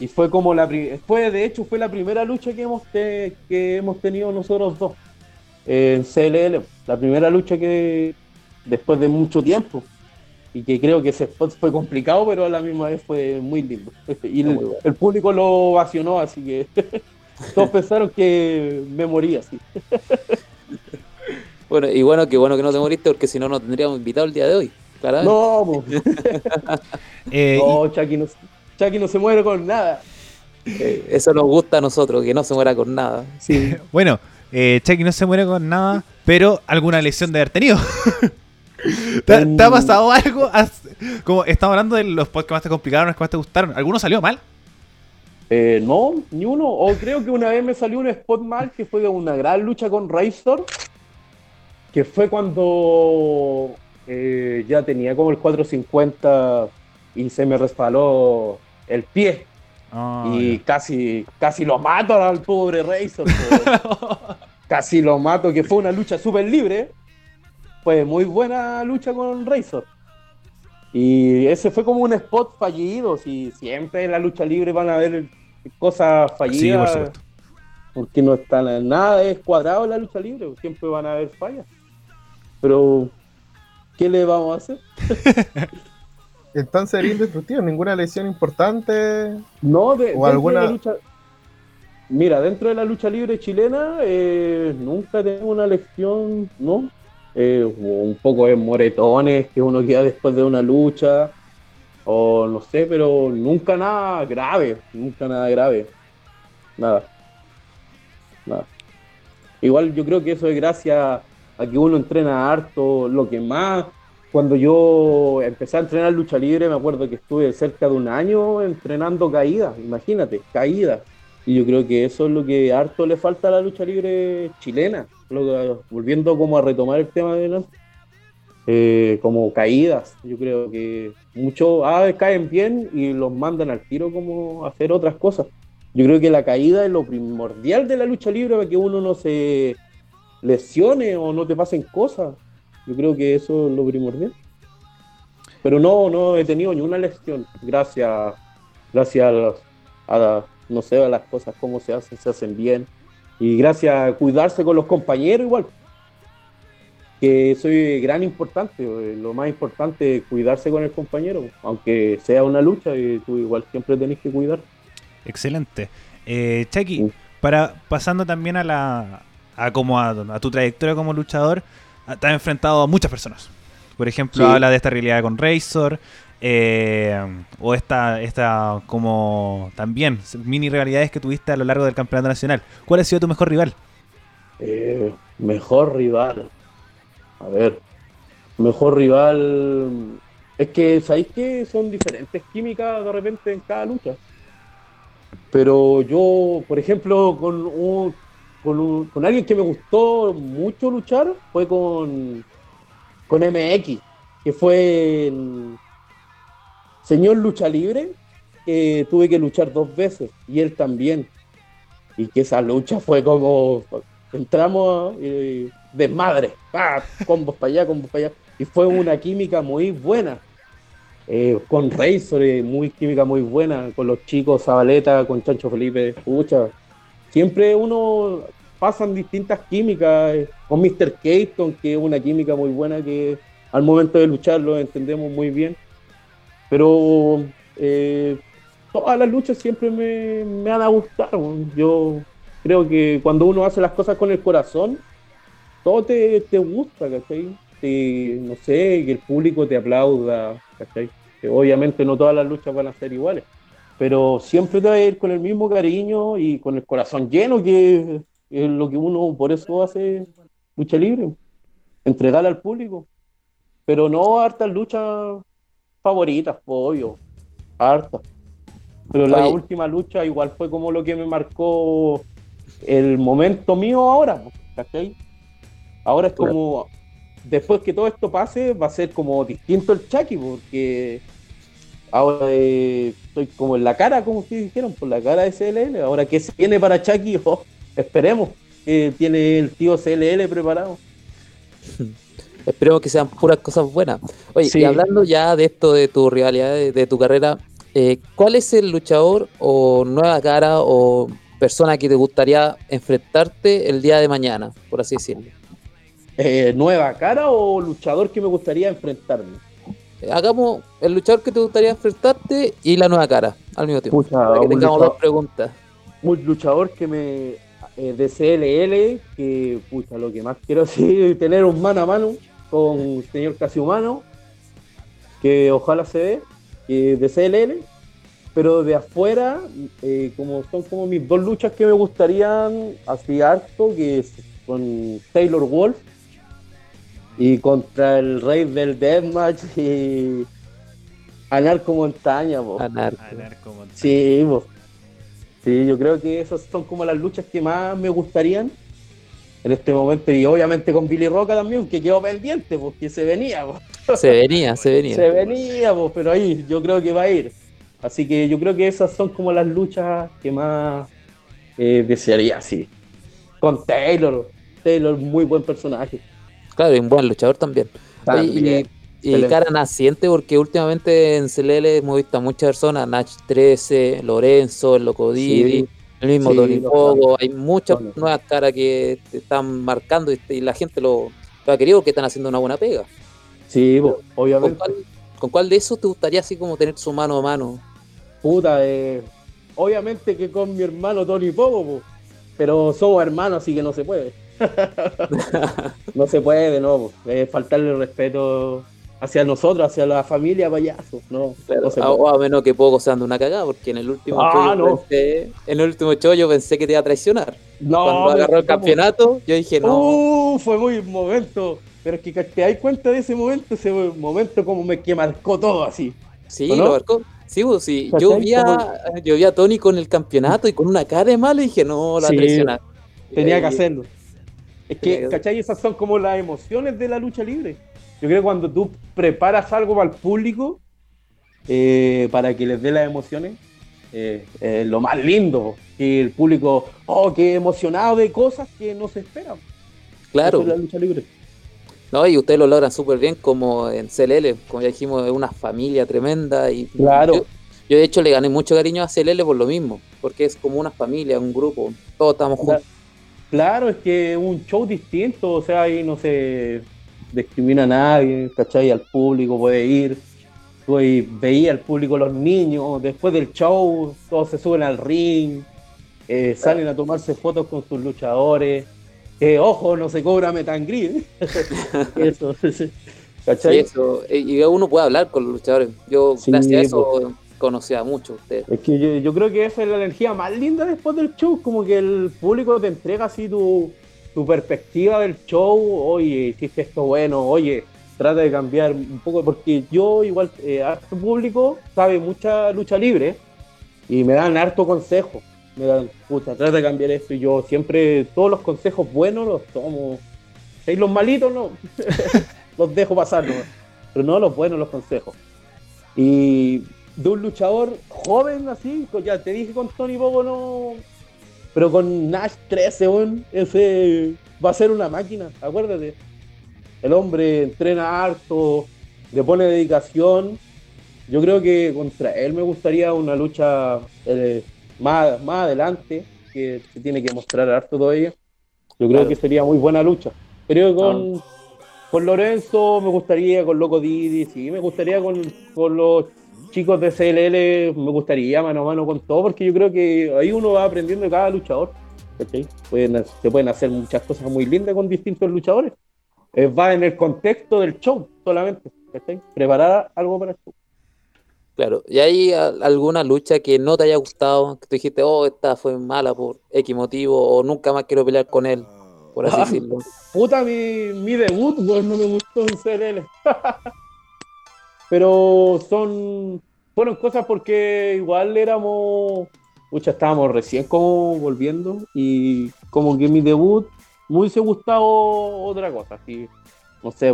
Y fue como la fue de hecho fue la primera lucha que hemos que hemos tenido nosotros dos. en CLL, la primera lucha que después de mucho tiempo y que creo que ese spot fue complicado, pero a la misma vez fue muy lindo. Y el, público lo ovacionó, así que todos pensaron que me moría así. Bueno, y bueno, que bueno que no te moriste, porque si no, no tendríamos invitado el día de hoy. No, eh, no, Chucky no, no se muere con nada. Eh, eso nos gusta a nosotros, que no se muera con nada. Sí. bueno, eh, Chucky no se muere con nada, pero alguna lesión de haber tenido. ¿Te, ha pasado algo? Como estamos hablando de los podcasts que más te complicaron, los que más te gustaron. ¿Alguno salió mal? Eh, no, ni uno. O creo que una vez me salió un spot mal que fue de una gran lucha con Razor. Que fue cuando eh, ya tenía como el 450 y se me resbaló el pie. Ah, y casi, casi lo mato al pobre Razor. casi lo mato, que fue una lucha súper libre fue muy buena lucha con Razor. Y ese fue como un spot fallido. Si siempre en la lucha libre van a haber cosas fallidas. porque no está nada es cuadrado en la lucha libre. Siempre van a haber fallas. Pero, ¿qué le vamos a hacer? Entonces sería indestructible, ninguna lesión importante. No, de, o alguna. lucha... Mira, dentro de la lucha libre chilena, eh, nunca tengo una lesión, ¿no? Eh, un poco de moretones que uno queda después de una lucha, o no sé, pero nunca nada grave, nunca nada grave, nada, nada. Igual yo creo que eso es gracias a que uno entrena harto, lo que más, cuando yo empecé a entrenar lucha libre, me acuerdo que estuve cerca de un año entrenando caídas, imagínate, caídas. Y yo creo que eso es lo que harto le falta a la lucha libre chilena volviendo como a retomar el tema de eh, como caídas, yo creo que muchos caen bien y los mandan al tiro como hacer otras cosas. Yo creo que la caída es lo primordial de la lucha libre para que uno no se lesione o no te pasen cosas. Yo creo que eso es lo primordial. Pero no, no he tenido ni una lesión, gracias, gracias a, no sé, a las cosas como se hacen, se hacen bien y gracias a cuidarse con los compañeros igual. Que eso es gran importante, eh, lo más importante es cuidarse con el compañero, aunque sea una lucha y tú igual siempre tenés que cuidar. Excelente. Eh, Chucky, para, pasando también a la a como a, tu trayectoria como luchador, te has enfrentado a muchas personas. Por ejemplo, habla de esta realidad con Razor, eh, o esta, esta como también mini rivalidades que tuviste a lo largo del campeonato nacional. ¿Cuál ha sido tu mejor rival? Eh, mejor rival. A ver, mejor rival. Es que, ¿sabéis que son diferentes químicas de repente en cada lucha? Pero yo, por ejemplo, con, con, con alguien que me gustó mucho luchar fue con, con MX, que fue en, señor lucha libre, que tuve que luchar dos veces y él también. Y que esa lucha fue como entramos y desmadre, ¡Ah! combos para allá, combos para allá. Y fue una química muy buena. Eh, con Razor, eh, muy química muy buena, con los chicos, Zabaleta, con Chancho Felipe, pucha. Siempre uno pasan distintas químicas, eh, con Mr. Keaton, que es una química muy buena que al momento de luchar lo entendemos muy bien. Pero eh, todas las luchas siempre me, me han gustado. Yo creo que cuando uno hace las cosas con el corazón, todo te, te gusta, ¿cachai? no sé, que el público te aplauda, ¿cachai? Obviamente no todas las luchas van a ser iguales, pero siempre te va a ir con el mismo cariño y con el corazón lleno, que es lo que uno por eso hace lucha libre, entregar al público. Pero no hartas luchas favoritas, obvio, harta. Pero la última lucha igual fue como lo que me marcó el momento mío ahora, ¿cachai? Ahora es como, después que todo esto pase, va a ser como distinto el Chucky, porque ahora eh, estoy como en la cara, como ustedes dijeron, por la cara de CLL. Ahora que se viene para Chucky, oh, esperemos que tiene el tío CLL preparado. Esperemos que sean puras cosas buenas. Oye, y hablando ya de esto, de tu rivalidad, de, tu carrera, eh, ¿cuál es el luchador o nueva cara o persona que te gustaría enfrentarte el día de mañana, por así decirlo? Eh, ¿Nueva cara o luchador que me gustaría enfrentarme? Hagamos el luchador que te gustaría enfrentarte y la nueva cara al mismo tiempo. para que tengamos dos preguntas. Un luchador que me. Eh, de CLL, que pucha, lo que más quiero es tener un mano a mano con el señor casi humano, que ojalá se dé, eh, de CLL, pero de afuera, eh, como son como mis dos luchas que me gustarían así harto, que es con Taylor Wolf y contra el rey del deathmatch y Anarco Montaña, Anarco. Montaña. Sí, Sí, yo creo que esas son como las luchas que más me gustarían en este momento. Y obviamente con Billy Roca también, que quedó pendiente, porque se venía. Se venía, se venía. Se venía, pero ahí yo creo que va a ir. Así que yo creo que esas son como las luchas que más eh, desearía, sí. Con Taylor. Taylor, muy buen personaje. Claro, y un buen luchador también. y, cara naciente, porque últimamente en CLL hemos visto a muchas personas, Nach 13, Lorenzo, el Loco Didi, el mismo Tony Pogo, hay muchas nuevas caras que te están marcando y, la gente lo, ha querido que están haciendo una buena pega. Sí, obviamente. ¿Con cuál, de esos te gustaría así como tener su mano a mano? Puta, eh, obviamente que con mi hermano Tony Pogo, pero somos hermanos, así que no se puede. no se puede, no. Es faltarle el respeto hacia nosotros, hacia la familia payaso. No, a, menos que poco se ande una cagada, porque en el último ah, show pensé, en el último show yo pensé que te iba a traicionar. No, Cuando agarró el campeonato, yo dije no. Uh, fue muy momento. Pero es que te das cuenta de ese momento, ese momento como me que marcó todo así. Sí, lo marcó. Sí, pues, sí. Yo vi, a, yo vi a Tony con el campeonato y con una cara de malo y dije, no, la sí, Tenía que hacerlo. Es que, ¿cachai? Esas son como las emociones de la lucha libre. Yo creo que cuando tú preparas algo para el público, eh, para que les dé las emociones, eh, lo más lindo. Que el público, oh, qué emocionado de cosas que no se esperan. Claro. la lucha libre. No, y ustedes lo logran súper bien como en CLL, como ya dijimos, es una familia tremenda. y Claro. Yo, yo, de hecho le gané mucho cariño a CLL por lo mismo, porque es como una familia, un grupo, todos estamos juntos. Claro, es que es un show distinto, o sea, ahí no se discrimina a nadie, ¿cachai? Al público puede ir. Veía al público, los niños, después del show, todos se suben al ring, eh, salen a tomarse fotos con sus luchadores. Eh, ojo, no se cobra metangrid. eso, ¿cachai? eso, y uno puede hablar con los luchadores. Yo, gracias a eso, conocía mucho usted. Es que yo, creo que esa es la energía más linda después del show, como que el público te entrega así tu, perspectiva del show, oye, hiciste esto bueno, oye, trata de cambiar un poco, porque yo igual, eh, harto público sabe mucha lucha libre y me dan harto consejo, me dan, puta, trata de cambiar esto y yo siempre, todos los consejos buenos los tomo, y los malitos no, los dejo pasar, pero no los buenos los consejos. Y de un luchador joven así, ya te dije con Tony Bobo no, pero con Nash 13, ese va a ser una máquina, acuérdate. El hombre entrena harto, le pone dedicación. Yo creo que contra él me gustaría una lucha eh, más, más adelante, que se tiene que mostrar harto todavía. Yo creo que sería muy buena lucha. Pero con, ah. con Lorenzo me gustaría, con Loco Didi, sí, me gustaría con, con los chicos de CLL me gustaría mano a mano con todo, porque yo creo que ahí uno va aprendiendo de cada luchador. Pueden, se pueden hacer muchas cosas muy lindas con distintos luchadores. Eh, va en el contexto del show solamente. Preparar algo para el show. Claro, ¿y hay alguna lucha que no te haya gustado? Que tú dijiste, oh, esta fue mala por X motivo, o nunca más quiero pelear con él, por así ah, decirlo. Puta, mi, mi debut, pues no me gustó en CLL. pero son fueron cosas porque igual éramos, mucha estábamos recién como volviendo y como que mi debut me hubiese gustado otra cosa, así, no sé,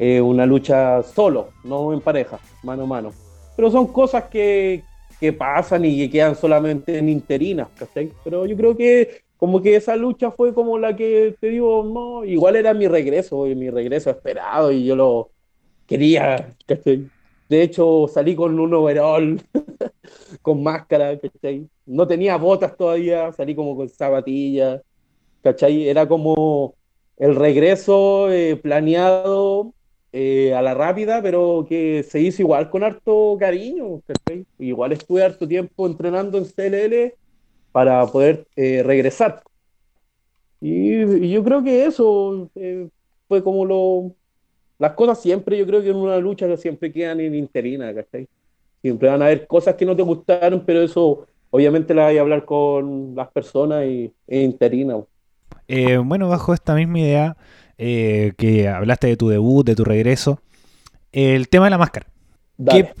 eh, una lucha solo, no en pareja, mano a mano. Pero son cosas que, que pasan y que quedan solamente en interinas, ¿cachai? Pero yo creo que como que esa lucha fue como la que te digo, no, igual era mi regreso, mi regreso esperado y yo lo, quería, De hecho, salí con un overall, con máscara, ¿cachai? No tenía botas todavía, salí como con zapatillas, ¿cachai? Era como el regreso eh, planeado eh, a la rápida, pero que se hizo igual con harto cariño. Igual estuve harto tiempo entrenando en CLL para poder eh, regresar. Y, yo creo que eso fue como lo... Las cosas siempre, yo creo que en una lucha siempre quedan en interina, ¿cachai? Siempre van a haber cosas que no te gustaron, pero eso obviamente la hay a hablar con las personas y es interina. Eh, bueno, bajo esta misma idea eh, que hablaste de tu debut, de tu regreso, el tema de la máscara.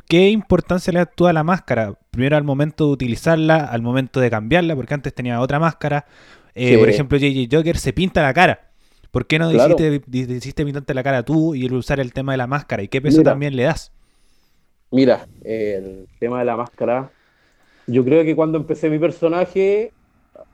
¿Qué, importancia le das tú a la máscara? Primero al momento de utilizarla, al momento de cambiarla, porque antes tenía otra máscara. Eh, por ejemplo, JJ Joker se pinta la cara. ¿Por qué no decidiste, pintarte la cara tú y usar el tema de la máscara? ¿Y qué peso también le das? Mira, el tema de la máscara. Yo creo que cuando empecé mi personaje,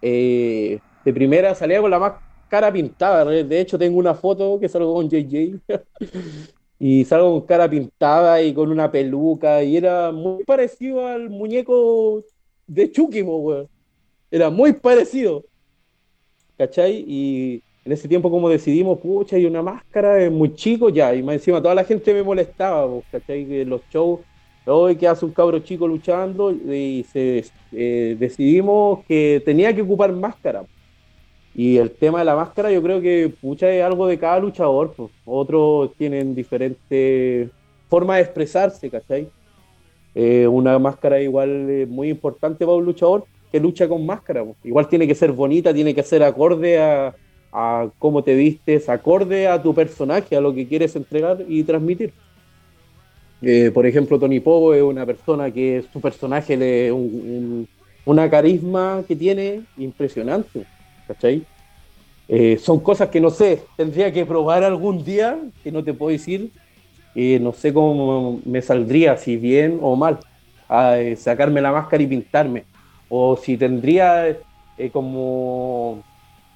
eh, de primera salía con la máscara pintada. De hecho, tengo una foto que salgo con JJ. y salgo con cara pintada y con una peluca. Y era muy parecido al muñeco de Chucky. Era muy parecido. ¿Cachai? Y en ese tiempo como decidimos, pucha, y una máscara es muy chico ya. Y encima toda la gente me molestaba, ¿cachai? Que los shows hoy que hace un cabro chico luchando y se, eh, decidimos que tenía que ocupar máscara. Y el tema de la máscara, yo creo que pucha es algo de cada luchador. Pues. Otros tienen diferentes formas de expresarse, ¿cachai? Eh, una máscara igual es muy importante para un luchador que lucha con máscara. Pues. Igual tiene que ser bonita, tiene que ser acorde a, a cómo te vistes, acorde a tu personaje, a lo que quieres entregar y transmitir. Eh, por ejemplo, Tony Pogo es una persona que su personaje de una carisma que tiene impresionante. ¿cachai? Eh, son cosas que no sé, tendría que probar algún día, que no te puedo decir, eh, no sé cómo me saldría, si bien o mal, a eh, sacarme la máscara y pintarme, o si tendría como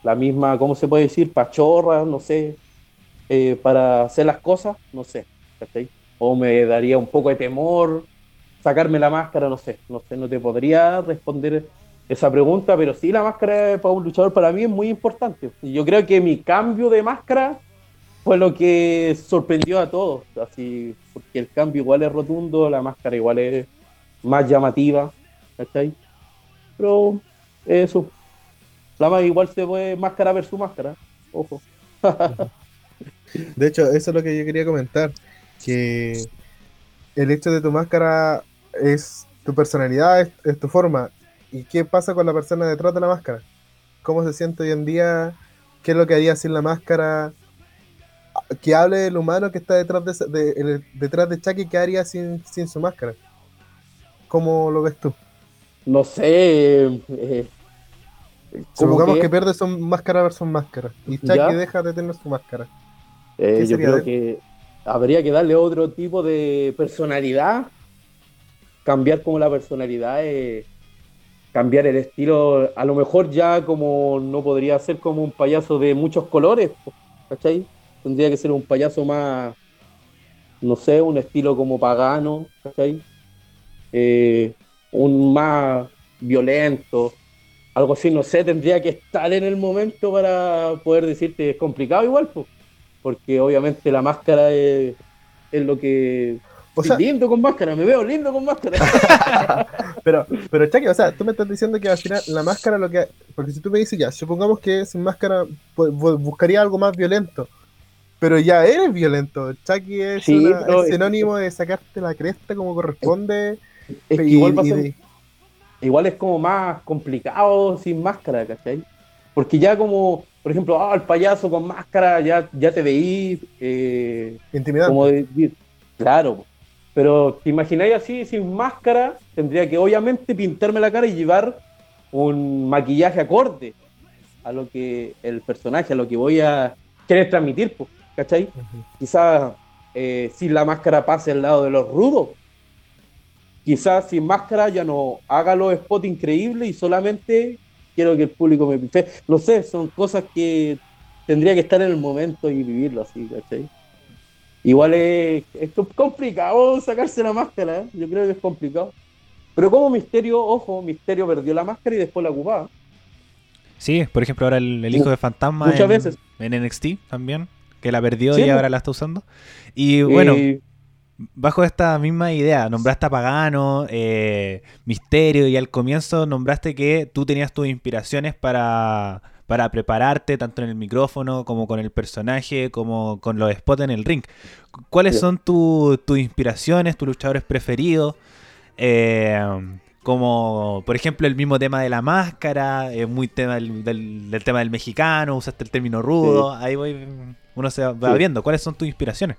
la misma, ¿cómo se puede decir? Pachorra, no sé, para hacer las cosas, no sé, ¿cachai? O me daría un poco de temor sacarme la máscara, no sé, no sé, no te podría responder esa pregunta, pero sí la máscara para un luchador para mí es muy importante. Yo creo que mi cambio de máscara fue lo que sorprendió a todos, así, porque el cambio igual es rotundo, la máscara igual es más llamativa, ¿cachai? Pero eso, la más igual se puede máscara versus máscara, ojo. De hecho, eso es lo que yo quería comentar, que el hecho de tu máscara es tu personalidad, es tu forma, ¿Y qué pasa con la persona detrás de la máscara? ¿Cómo se siente hoy en día? ¿Qué es lo que haría sin la máscara? Que hable del humano que está detrás de, detrás de Chucky, ¿qué haría sin, su máscara? ¿Cómo lo ves tú? No sé. Eh, Supongamos que... pierde su máscara versus máscara. Y Chucky deja de tener su máscara. Eh, yo creo que habría que darle otro tipo de personalidad. Cambiar como la personalidad. Eh, cambiar el estilo, a lo mejor ya como no podría ser como un payaso de muchos colores, ¿cachai? Tendría que ser un payaso más, no sé, un estilo como pagano, ¿cachai? Eh, un más violento, algo así, no sé, tendría que estar en el momento para poder decirte, es complicado igual, pues, porque obviamente la máscara es, es lo que lindo con máscara, me veo lindo con máscara. pero, pero Chucky, o sea, tú me estás diciendo que al final la máscara lo que. Porque si tú me dices ya, supongamos que sin máscara pues, buscaría algo más violento. Pero ya eres violento. Chucky es, sinónimo de sacarte la cresta como corresponde. igual, es como más complicado sin máscara, ¿cachai? Porque ya como, por ejemplo, ah, el payaso con máscara, ya, ya te veí. Eh, Intimidante. Como claro, pero te imagináis así, sin máscara, tendría que obviamente pintarme la cara y llevar un maquillaje acorde a lo que el personaje, a lo que voy a querer transmitir, pues, ¿cachai? Quizás eh, sin la máscara pase al lado de los rudos. Quizás sin máscara ya no haga los spots increíbles y solamente quiero que el público me pinte. No sé, son cosas que tendría que estar en el momento y vivirlo así, ¿cachai? Igual es, complicado sacarse la máscara, ¿eh? yo creo que es complicado. Pero como Misterio, ojo, Misterio perdió la máscara y después la ocupaba. Sí, por ejemplo, ahora el, el hijo de Fantasma Muchas en, veces. en NXT también, que la perdió Sí, y ahora la está usando. Y bueno, Eh, bajo esta misma idea, nombraste a Pagano, eh, Misterio, y al comienzo nombraste que tú tenías tus inspiraciones para, para prepararte, tanto en el micrófono como con el personaje, como con los spots en el ring. ¿Cuáles son tu- tus inspiraciones, tus luchadores preferidos? Eh, como, por ejemplo, el mismo tema de la máscara, es muy tema del, del- del tema del mexicano, usaste el término rudo, ahí voy, uno se va Sí. viendo. ¿Cuáles son tus inspiraciones?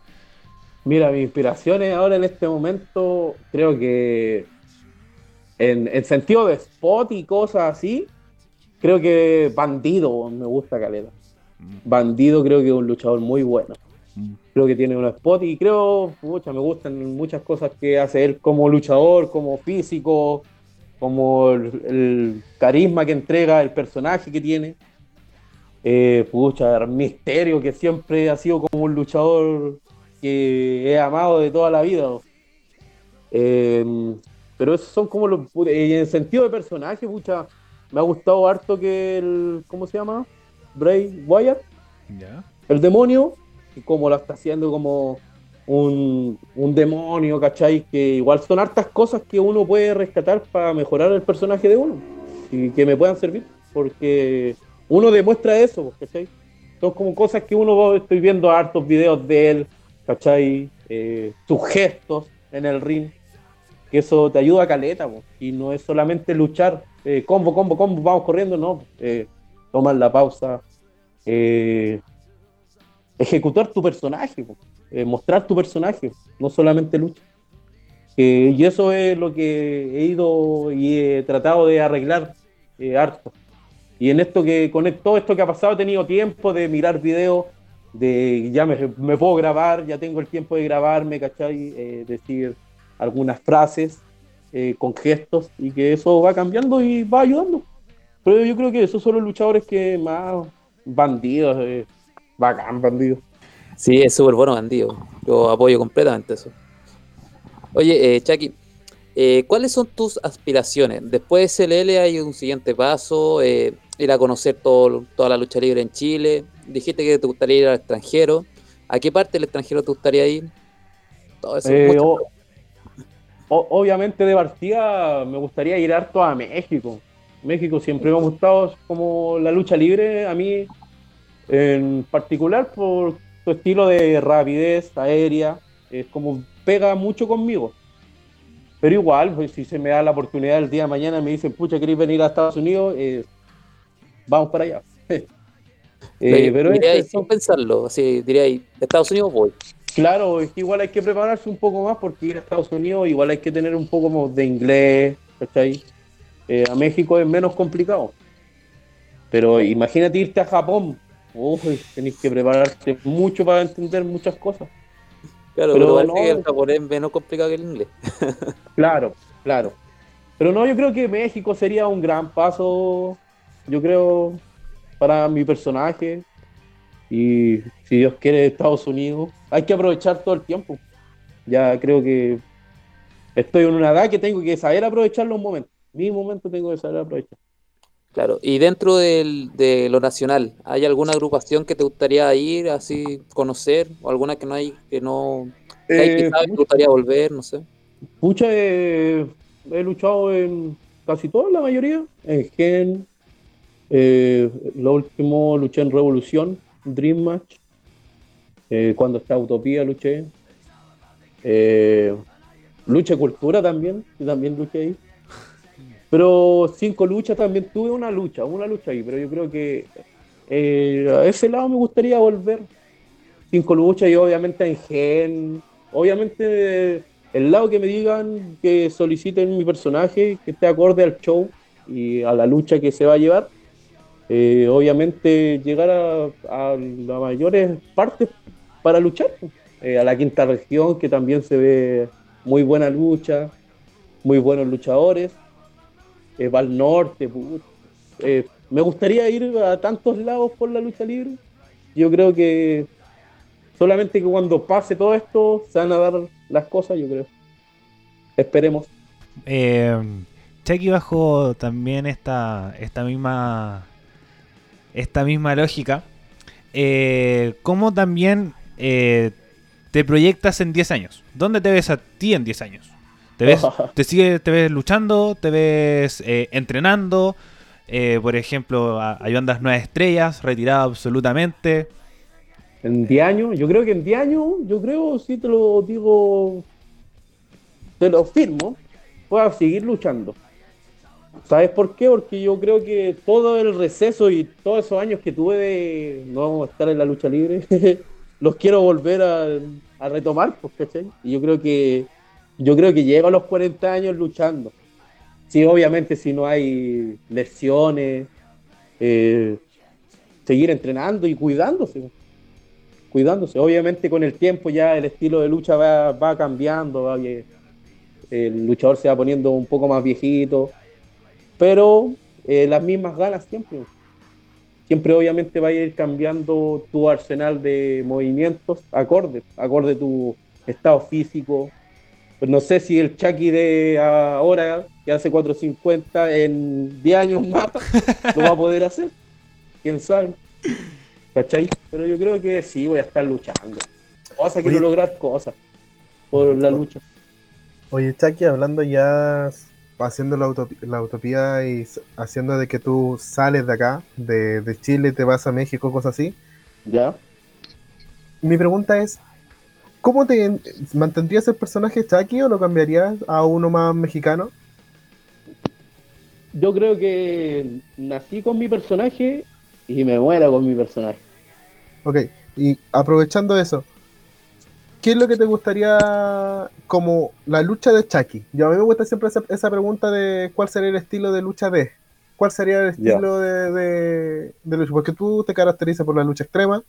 Mira, mis inspiraciones ahora en este momento, creo que en, en sentido de spot y cosas así, creo que Bandido me gusta Caleta. Bandido creo que es un luchador muy bueno. Mm. Creo que tiene un spot y creo, pucha, me gustan muchas cosas que hace él como luchador, como físico, como el, el carisma que entrega, el personaje que tiene. Eh, pucha, Misterio, que siempre ha sido como un luchador que he amado de toda la vida. Eh, pero esos son como los. Y en sentido de personaje, pucha, me ha gustado harto que el. ¿Cómo se llama? Bray Wyatt, ¿Ya? el demonio, y como lo está haciendo como un, un demonio, ¿cachai? Que igual son hartas cosas que uno puede rescatar para mejorar el personaje de uno y que me puedan servir, porque uno demuestra eso, ¿cachai? Son como cosas que uno estoy viendo hartos videos de él, ¿cachai? Eh, sus gestos en el ring, que eso te ayuda a caleta, po, y no es solamente luchar, eh, combo, combo, combo, vamos corriendo, no, eh, tomar la pausa, eh, ejecutar tu personaje, eh, mostrar tu personaje, no solamente lucha. Eh, y eso es lo que he ido y he tratado de arreglar harto. Y en esto que, con todo esto que ha pasado, he tenido tiempo de mirar videos, de ya me, puedo grabar, ya tengo el tiempo de grabarme, ¿cachai? Eh, decir algunas frases eh, con gestos y que eso va cambiando y va ayudando. Pero yo creo que esos son los luchadores que más bandidos, eh, bacán bandidos. Sí, es súper bueno bandido. Yo apoyo completamente eso. Oye, eh, eh, ¿cuáles son tus aspiraciones? Después de SLL hay un siguiente paso, eh, ir a conocer todo, toda la lucha libre en Chile. Dijiste que te gustaría ir al extranjero. ¿A qué parte del extranjero te gustaría ir? Todo eso. Eh, o- o- obviamente de partida me gustaría ir harto a México. México siempre me ha gustado como la lucha libre, a mí en particular por su estilo de rapidez aérea, es como pega mucho conmigo. Pero igual, pues, si se me da la oportunidad el día de mañana me dicen, pucha, ¿queréis venir a Estados Unidos? Eh, vamos para allá. Eh, Pero diría ahí, es- sin pensarlo, así diría ahí, Estados Unidos voy. Claro, es que igual hay que prepararse un poco más porque ir a Estados Unidos igual hay que tener un poco más de inglés, ¿cachai? Eh, a México es menos complicado. Pero imagínate irte a Japón. Uf, tenés que prepararte mucho para entender muchas cosas. Claro, Pero pero, no- que el japonés es menos complicado que el inglés. Claro, claro. Pero no, yo creo que México sería un gran paso, yo creo, para mi personaje. Y si Dios quiere, Estados Unidos. Hay que aprovechar todo el tiempo. Ya creo que estoy en una edad que tengo que saber aprovechar los momentos. Mi momento tengo que saber aprovechar. Claro, y dentro del- de lo nacional, ¿hay alguna agrupación que te gustaría ir, así conocer? ¿O alguna que no hay, que no, que hay Eh, quizás te gustaría volver, no sé? Pucha, eh, he luchado en casi toda la mayoría. En Gen, eh, lo último luché en Revolución, Dream Match. Eh, cuando está Utopía luché. Eh, lucha Cultura también, también luché ahí. Pero cinco luchas también tuve una lucha, una lucha ahí, pero yo creo que eh, a ese lado me gustaría volver. Cinco luchas y obviamente en Gen, obviamente el lado que me digan que soliciten mi personaje, que esté acorde al show y a la lucha que se va a llevar. Eh, obviamente llegar a, las mayores partes para luchar. Eh, a la quinta región, que también se ve muy buena lucha, muy buenos luchadores. Eh, va al norte. me gustaría ir a tantos lados por la lucha libre. Yo creo que solamente que cuando pase todo esto se van a dar las cosas, yo creo. Esperemos. Eh, bajo también esta misma esta misma lógica, eh, ¿cómo también eh, te proyectas en 10 años? ¿Dónde te ves a ti en 10 años? ¿Te ves, te sigue, te ves luchando? ¿Te ves eh, entrenando? Eh, por ejemplo, a- ayudando a las nuevas estrellas, retirado absolutamente. En 10 años, yo creo que en 10 años, yo creo, si te lo digo, te lo firmo, puedas seguir luchando. ¿Sabes por qué? Porque yo creo que todo el receso y todos esos años que tuve de no estar en la lucha libre, los quiero volver a, retomar, pues, ¿cachai? Y yo creo que yo creo que llego a los 40 años luchando. Sí, obviamente si no hay lesiones, eh, seguir entrenando y cuidándose cuidándose. Obviamente con el tiempo ya el estilo de lucha va, cambiando, va el luchador se va poniendo un poco más viejito, pero eh, las mismas ganas siempre. Siempre obviamente va a ir cambiando tu arsenal de movimientos acorde, acorde a tu estado físico. Pues no sé si el Chucky de ahora, que hace 450, en 10 años más, lo va a poder hacer. ¿Quién sabe? ¿Cachai? Pero yo creo que sí, voy a estar luchando. Cosa, quiero Oye. lograr cosas por la lucha. Oye, Chucky, hablando ya, haciendo la, utopía y haciendo de que tú sales de acá, de, de Chile, te vas a México, cosas así. ¿Ya? Mi pregunta es, ¿cómo te mantendrías el personaje Chucky o lo cambiarías a uno más mexicano? Yo creo que nací con mi personaje y me muero con mi personaje. Ok, y aprovechando eso, ¿qué es lo que te gustaría como la lucha de Chucky? Yo a mí me gusta siempre esa, esa pregunta de cuál sería el estilo de lucha de. ¿Cuál sería el Ya. estilo de, de- de lucha? Porque tú te caracterizas por la lucha extrema,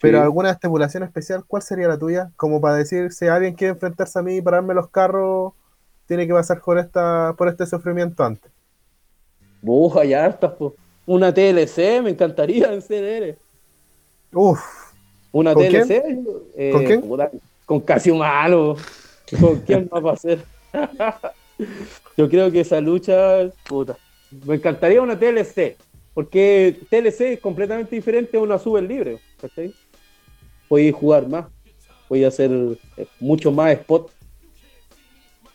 pero Sí. alguna estipulación especial, ¿cuál sería la tuya? Como para decir, si alguien quiere enfrentarse a mí y pararme los carros, tiene que pasar por, esta, por este sufrimiento antes. Uf, hay hartas. Una TLC, me encantaría en CNR. Uf, Una ¿Con TLC. eh, ¿Con quién? puta, con casi humano. ¿Con quién más va a ser? Yo creo que esa lucha, puta. Me encantaría una TLC. Porque TLC es completamente diferente a una super libre. ¿Cachai? Podéis jugar más. Podéis hacer eh, mucho más spot.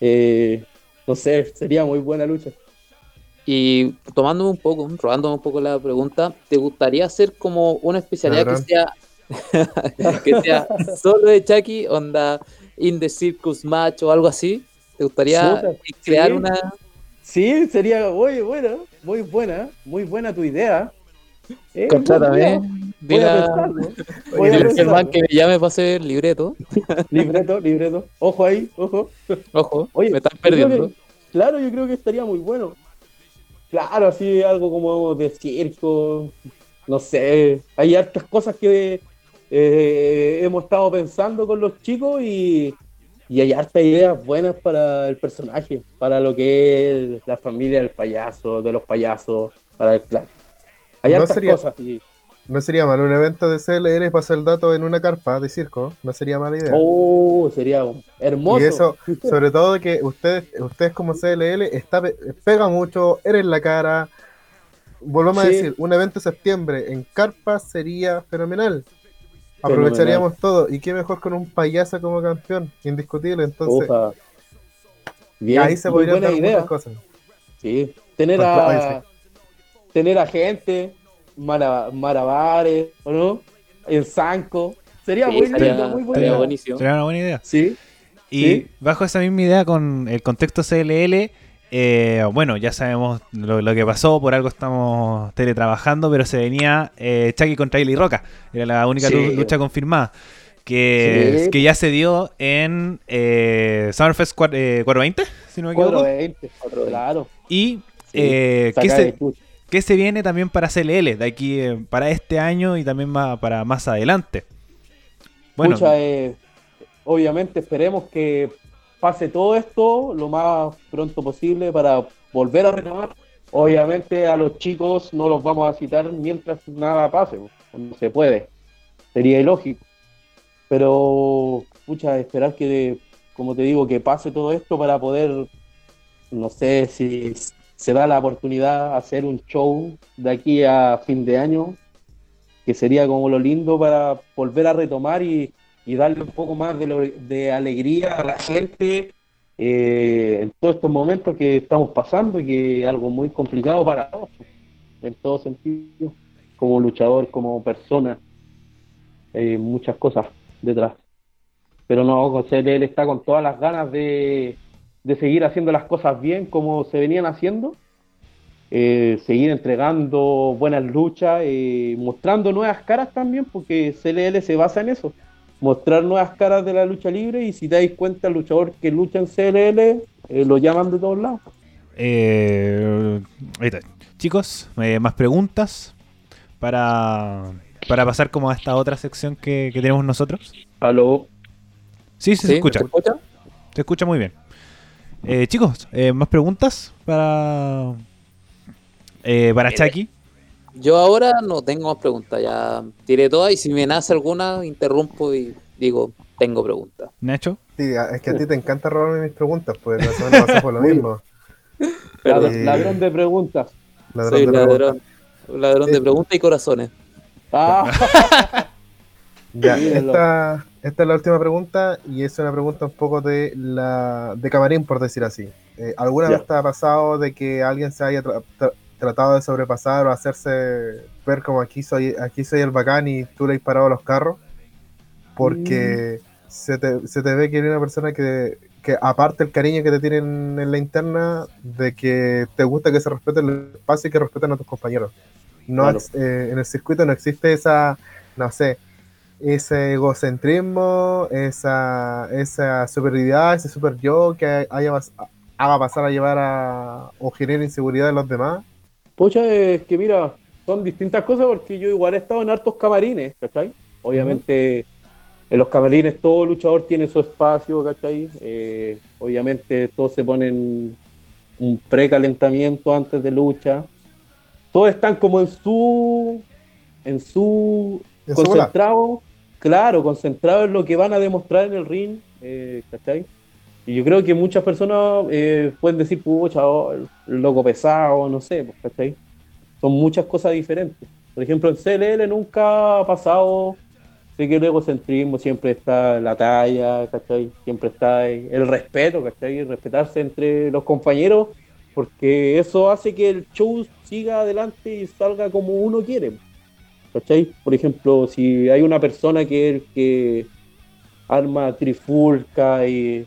Eh, no sé, sería muy buena lucha. Y tomándome un poco, robándome un poco la pregunta, ¿te gustaría hacer como una especialidad que sea que sea solo de Chucky, onda in the circus match o algo así? ¿Te gustaría crear sí. una Sí, sería muy buena, muy buena, muy buena tu idea. Eh, Contrátame. Voy a Dile a- pensarlo. Voy a dile al pensarlo. Germán que me llame para hacer libreto. Libreto, libreto. Ojo ahí, ojo. Ojo, Oye, me están perdiendo. que- claro, yo creo que estaría muy bueno. Claro, así algo como de circo. No sé. Hay hartas cosas que eh, hemos estado pensando con los chicos y, y hay hartas ideas buenas para el personaje, para lo que es la familia del payaso, de los payasos, para el clan. Hay No hartas sería- cosas. y- no sería malo un evento de para hacer el dato en una carpa de circo, no sería mala idea. Oh, sería hermoso. Y eso, sobre todo que ustedes, ustedes como CLL, está, pe- pega mucho, eres la cara. Volvamos a decir, un evento de septiembre en Carpa sería fenomenal. Aprovecharíamos todo. Y qué mejor con un payaso como campeón, indiscutible. Entonces. Bien, ahí se muy podrían buena dar idea. muchas cosas. Sí, tener Pues, a tener a gente, mara- marabares, ¿o no? En Sanco. Sería Sí, muy lindo, muy estaría bueno. buenísimo. Sería una buena idea. Sí, Y Sí. bajo esa misma idea, con el contexto CLL, eh, bueno, ya sabemos lo, lo que pasó, por algo estamos teletrabajando, pero se venía eh, Chucky contra Eli Roca. Era la única Sí. lucha confirmada. Que, Sí. que ya se dio en eh, Summerfest cua- eh, 420, si no me equivoco. 420, claro. Y Sí, eh, ¿qué, saca de se, qué se viene también para CLL de aquí para este año y también para más adelante? Bueno, Pucha, eh, obviamente esperemos que pase todo esto lo más pronto posible para volver a retomar. Obviamente a los chicos no los vamos a citar mientras nada pase, no se puede, sería ilógico. Pero, pucha, esperar que, como te digo, que pase todo esto para poder, no sé si se da la oportunidad de hacer un show de aquí a fin de año, que sería como lo lindo para volver a retomar y, darle un poco más de, alegría a la gente eh, en todos estos momentos que estamos pasando y que es algo muy complicado para todos, en todo sentido, como luchador, como persona, eh, muchas cosas detrás. Pero no, José, él está con todas las ganas de, de seguir haciendo las cosas bien como se venían haciendo, eh, seguir entregando buenas luchas, y eh, mostrando nuevas caras también, porque CLL se basa en eso, mostrar nuevas caras de la lucha libre y si te dais cuenta el luchador que lucha en CLL, eh, lo llaman de todos lados. ahí está. Chicos, más preguntas para, para pasar como a esta otra sección que, tenemos nosotros. ¿Aló? Sí, sí, se escucha. ¿Se escucha? Se escucha muy bien. Eh, chicos, eh, ¿más preguntas para, eh, para Chucky? Yo ahora no tengo más preguntas, ya tiré todas y si me nace alguna, interrumpo y digo, tengo preguntas. ¿Nacho? Sí, es que a ti te encanta robarme mis preguntas, pues la semana pasada fue lo mismo. ladrón de preguntas. Ladrón Soy de ladrón. Ladrón de preguntas y corazones. Ah. ya, esta, esta es la última pregunta y es una pregunta un poco de la de camarín, por decir así. Eh, ¿Alguna vez te ha pasado de que alguien se haya tratado de sobrepasar o hacerse ver como aquí soy, aquí soy el bacán y tú le has disparado a los carros? Porque mm. se, te, se, te, ve que eres una persona que, que, aparte el cariño que te tienen en la interna, de que te gusta que se respete el espacio y que respeten a tus compañeros. No eh, en el circuito no existe esa, no sé, ese egocentrismo, esa, esa superioridad, ese super yo que haya, haga pasar a llevar a o genere inseguridad en los demás? Pucha, es que mira, son distintas cosas porque yo igual he estado en hartos camarines, ¿cachai? Obviamente en los camarines todo luchador tiene su espacio, ¿cachai? Eh, obviamente todos se ponen un precalentamiento antes de lucha. Todos están como en su en su concentrado claro, concentrado en lo que van a demostrar en el ring, eh, ¿cachai? Y yo creo que muchas personas eh, pueden decir, pucha, oh, el loco pesado, no sé, pues, ¿cachai? Son muchas cosas diferentes. Por ejemplo, en CLL nunca ha pasado sé que el egocentrismo siempre está la talla, ¿cachai? Siempre está el respeto, ¿cachai? Respetarse entre los compañeros, porque eso hace que el show siga adelante y salga como uno quiere. ¿Cachai? Por ejemplo, si hay una persona que, que arma trifulca y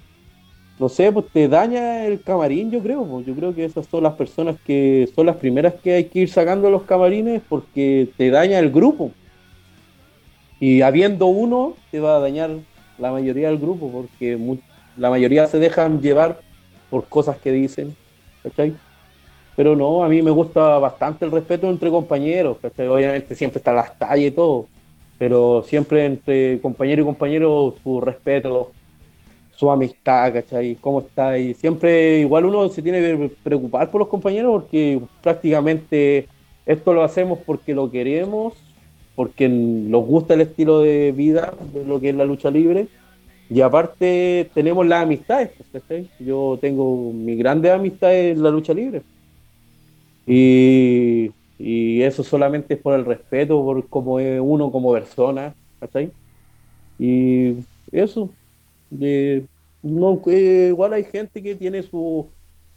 no sé, pues te daña el camarín, yo creo. Pues. Yo creo que esas son las personas que son las primeras que hay que ir sacando los camarines porque te daña el grupo. Y habiendo uno, te va a dañar la mayoría del grupo porque la mayoría se dejan llevar por cosas que dicen. ¿Cachai? Pero no, a mí me gusta bastante el respeto entre compañeros, obviamente siempre está las tallas y todo, pero siempre entre compañero y compañero su respeto, su amistad, ¿cachai? ¿Cómo está? Y siempre igual uno se tiene que preocupar por los compañeros porque prácticamente esto lo hacemos porque lo queremos, porque nos gusta el estilo de vida de lo que es la lucha libre. Y aparte tenemos las amistades, ¿cachai? Yo tengo mi grande amistad en la lucha libre. Y, eso solamente es por el respeto, por cómo es uno como persona, ¿cachai? Y eso. No, igual hay gente que tiene su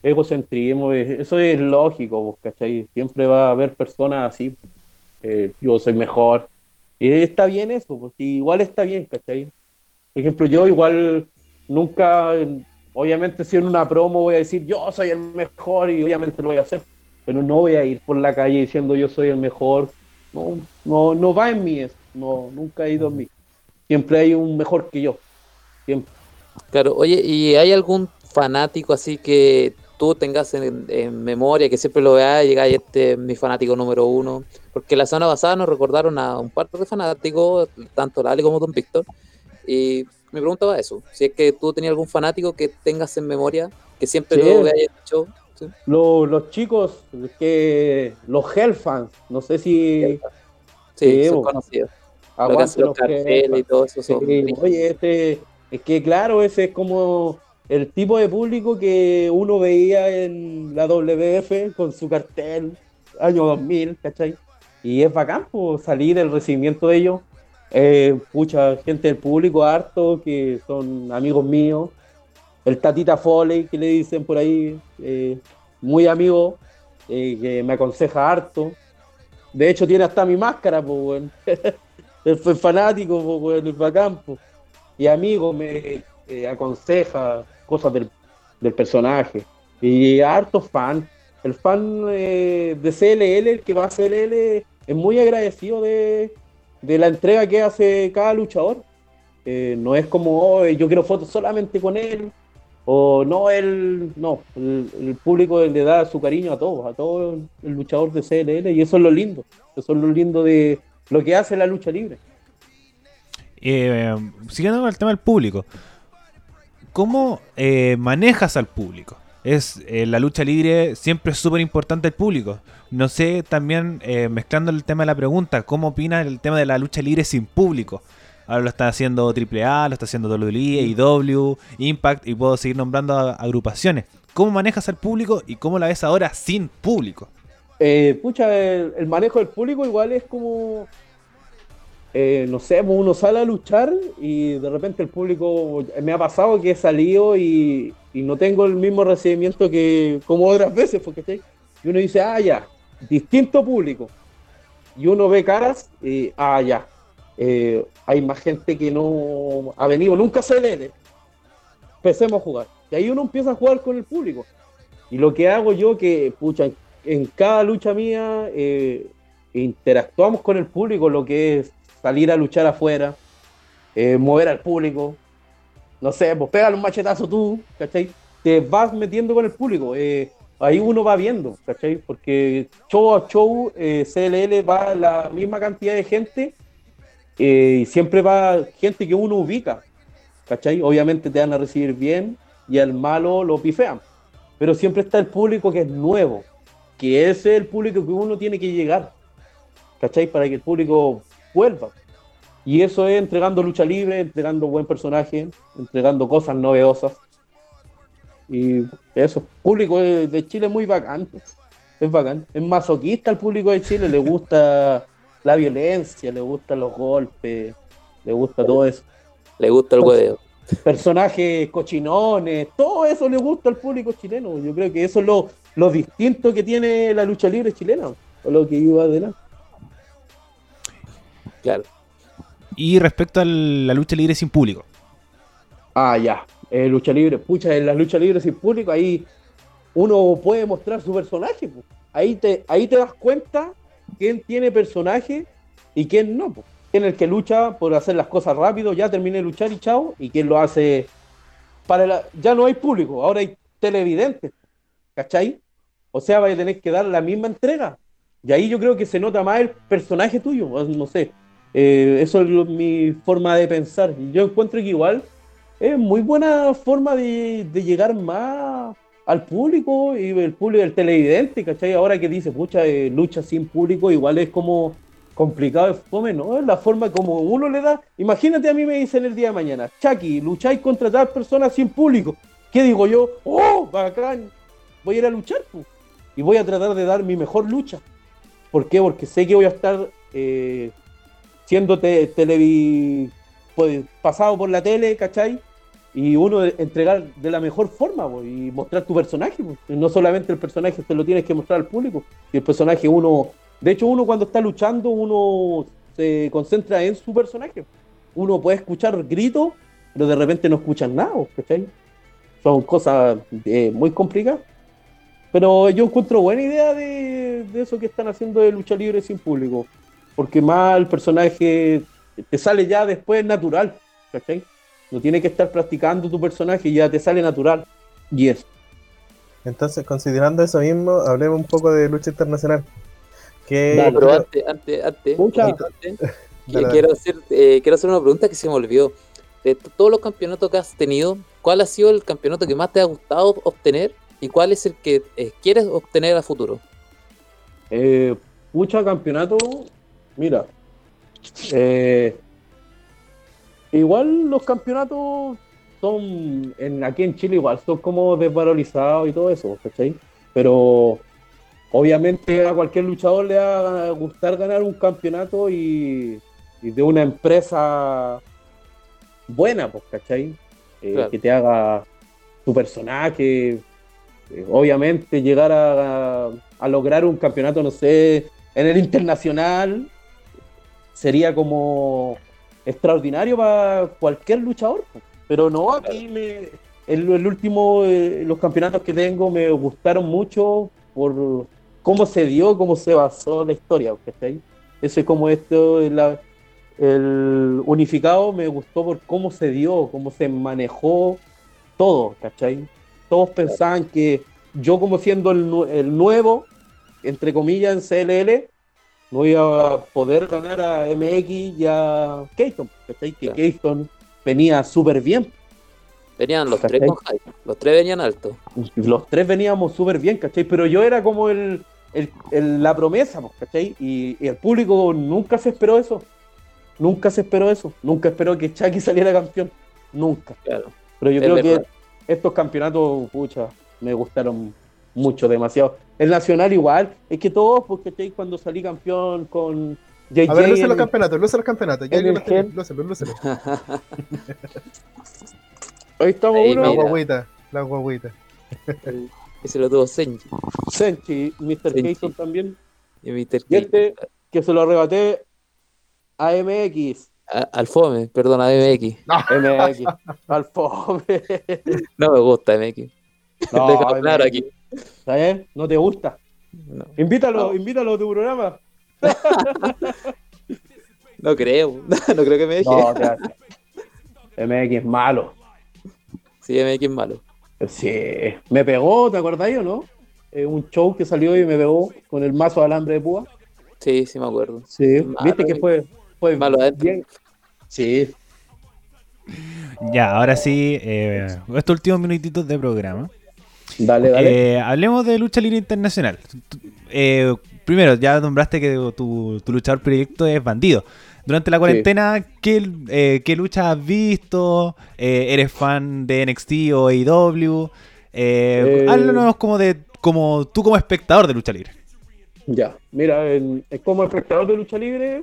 egocentrismo, eso es lógico, ¿cachai? Siempre va a haber personas así, eh, yo soy mejor. Y está bien eso, porque igual está bien, ¿cachai? Por ejemplo, yo igual nunca, obviamente si en una promo voy a decir yo soy el mejor y obviamente lo voy a hacer, pero no voy a ir por la calle diciendo yo soy el mejor. No, no, no va en mí eso. No, nunca ha ido en mí. Siempre hay un mejor que yo. Siempre. Claro, oye, ¿y hay algún fanático así que tú tengas en, memoria, que siempre lo veas y este es mi fanático número uno? Porque la semana pasada nos recordaron a un par de fanáticos, tanto Lali como Don Víctor, y me preguntaba eso, si es que tú tenías algún fanático que tengas en memoria, que siempre lo veas hecho los, chicos, que los Hellfans, no sé si. Sí, son conocidos. los y todo eso. oye, este, es que claro, ese es como el tipo de público que uno veía en la WF con su cartel año 2000, ¿cachai? Y es bacán pues, salir el recibimiento de ellos. Eh, mucha gente del público harto que son amigos míos. El Tatita Foley, que le dicen por ahí, eh, muy amigo, eh, que me aconseja harto. De hecho, tiene hasta mi máscara, pues, bueno. Él fanático, pues, bueno, el bacán, pues. Y amigo, me aconseja cosas del, del, personaje. Y harto fan. El fan de CLL, el que va a CLL, es muy agradecido de, de la entrega que hace cada luchador. Eh, no es como, oh, yo quiero fotos solamente con él, o no, él, no, el, público le da su cariño a todos, a todo el luchador de CLL, y eso es lo lindo, eso es lo lindo de lo que hace la lucha libre. Eh, siguiendo con el tema del público, ¿cómo eh, manejas al público? es eh, la lucha libre siempre es súper importante el público. No sé, también eh, mezclando el tema de la pregunta, ¿cómo opina el tema de la lucha libre sin público? Ahora lo está haciendo AAA, lo está haciendo WWE, AEW, Impact y puedo seguir nombrando agrupaciones. ¿Cómo manejas al público y cómo la ves ahora sin público? Eh, pucha, el, manejo del público igual es como, eh, no sé, pues uno sale a luchar y de repente el público, me ha pasado que he salido y, no tengo el mismo recibimiento que como otras veces, porque uno dice, ah, ya, distinto público. Y uno ve caras y, ah, ya, eh, hay más gente que no ha venido nunca a CLL. Empecemos a jugar. Y ahí uno empieza a jugar con el público. Y lo que hago yo, que, pucha, en cada lucha mía eh, interactuamos con el público, lo que es salir a luchar afuera, eh, mover al público, no sé, pues pégale un machetazo tú, ¿cachai? Te vas metiendo con el público. Eh, ahí uno va viendo, ¿cachai? Porque show a show, eh, CLL va la misma cantidad de gente eh, y siempre va gente que uno ubica, ¿cachai? Obviamente te van a recibir bien y al malo lo pifean. Pero siempre está el público que es nuevo, que es el público que uno tiene que llegar, ¿cachai? Para que el público vuelva. Y eso es entregando lucha libre, entregando buen personaje, entregando cosas novedosas. Y eso, público de Chile es muy bacán. Es bacán. Es masoquista el público de Chile, le gusta la violencia, le gustan los golpes, le gusta todo eso. Le gusta el huevo. Personajes cochinones, todo eso le gusta al público chileno. Yo creo que eso es lo, lo distinto que tiene la lucha libre chilena, o lo que iba adelante. Claro. Y respecto a la lucha libre sin público. Ah, ya. Eh, lucha libre. Pucha, en la lucha libre sin público, ahí uno puede mostrar su personaje. Ahí, te, ahí te das cuenta quién tiene personaje y quién no. Quién es el que lucha por hacer las cosas rápido, ya termine de luchar y chao. Y quién lo hace para la, ya no hay público, ahora hay televidentes. ¿Cachai? O sea, vaya a tener que dar la misma entrega. Y ahí yo creo que se nota más el personaje tuyo. No sé. Eh, eso es mi forma de pensar. Yo encuentro que igual es muy buena forma de, llegar más al público y el público, el televidente, ¿cachai? Ahora que dice, pucha, eh, lucha sin público, igual es como complicado de fome, ¿no? Es la forma como uno le da. Imagínate a mí me dicen el día de mañana, Chucky, lucháis contra tal persona sin público. ¿Qué digo yo? ¡Oh, bacán! Voy a ir a luchar, y voy a tratar de dar mi mejor lucha. ¿Por qué? Porque sé que voy a estar eh, siendo televi pues, pasado por la tele, ¿cachai? Y uno entregar de la mejor forma y mostrar tu personaje. No solamente el personaje te lo tienes que mostrar al público. Y el personaje uno, de hecho uno cuando está luchando, uno se concentra en su personaje. Uno puede escuchar gritos, pero de repente no escuchan nada, ¿cachai? Son cosas eh, muy complicadas. Pero yo encuentro buena idea de, de eso que están haciendo de lucha libre sin público porque más el personaje te sale ya después natural, ¿cachai? No tiene que estar practicando tu personaje, ya te sale natural. Y eso. Entonces, considerando eso mismo, hablemos un poco de lucha internacional. Que no, pero antes, antes, antes, quiero, hacer, eh, quiero hacer una pregunta que se me olvidó. De todos los campeonatos que has tenido, ¿cuál ha sido el campeonato que más te ha gustado obtener y cuál es el que eh, quieres obtener a futuro? Eh, mucho campeonato, Mira, eh, igual los campeonatos son, en, aquí en Chile igual, son como desvalorizados y todo eso, ¿cachai? Pero obviamente a cualquier luchador le va a gustar ganar un campeonato y, de una empresa buena, pues, ¿cachai? Eh, que te haga tu personaje, eh, obviamente llegar a, a, lograr un campeonato, no sé, en el internacional, sería como extraordinario para cualquier luchador. Pero no, aquí me, el, último, eh, los campeonatos que tengo me gustaron mucho por cómo se dio, cómo se basó la historia, ¿cachai? Eso es como esto, el unificado me gustó por cómo se dio, cómo se manejó todo, ¿cachai? Todos pensaban que yo como siendo el, nuevo, entre comillas, en CLL, no iba a poder ganar a MX y a Keaton, ¿cachai? Que Keaton venía súper bien Venían los tres con los tres venían altos. Los tres veníamos súper bien, ¿cachai? Pero yo era como el, la promesa, pues, ¿cachai? Y, el público nunca se esperó eso. Nunca se esperó eso. Nunca esperó que Chucky saliera campeón. Nunca. Claro. Pero yo creo que estos campeonatos, pucha, me gustaron mucho, demasiado. El nacional igual. Es que todos, porque ¿cachai? Cuando salí campeón con JJ A ver, luce los campeonatos, luce los campeonatos. Ya lúcelo, lúcelo. Ahí estamos uno. La guaguita, la guaguita. Ese lo tuvo Senchi. Senchi, Mr. Keaton también. Y Mr. Y este, que se lo arrebaté a MX. al Fome, perdón, a MX. MX, al Fome. no me gusta MX. No, claro aquí. ¿Sabes? ¿No te gusta? Invítalo, invítalo a tu programa. no creo, no creo que me deje. No, MX es malo. Sí, MX es malo. Sí, me pegó, ¿te acordáis o no? Eh, un show que salió y me pegó con el mazo de alambre de púa. Sí, sí me acuerdo. Sí, viste que fue, fue malo bien. Sí. Ya, ahora sí, eh, estos últimos minutitos de programa. Dale, dale. Eh, hablemos de lucha libre internacional. Eh, primero, ya nombraste que tu, tu luchador proyecto es bandido. Durante la cuarentena, ¿qué, eh, ¿qué luchas has visto? ¿Eres fan de NXT o AEW? Háblanos como de como tú como espectador de lucha libre. Ya, mira, como espectador de lucha libre,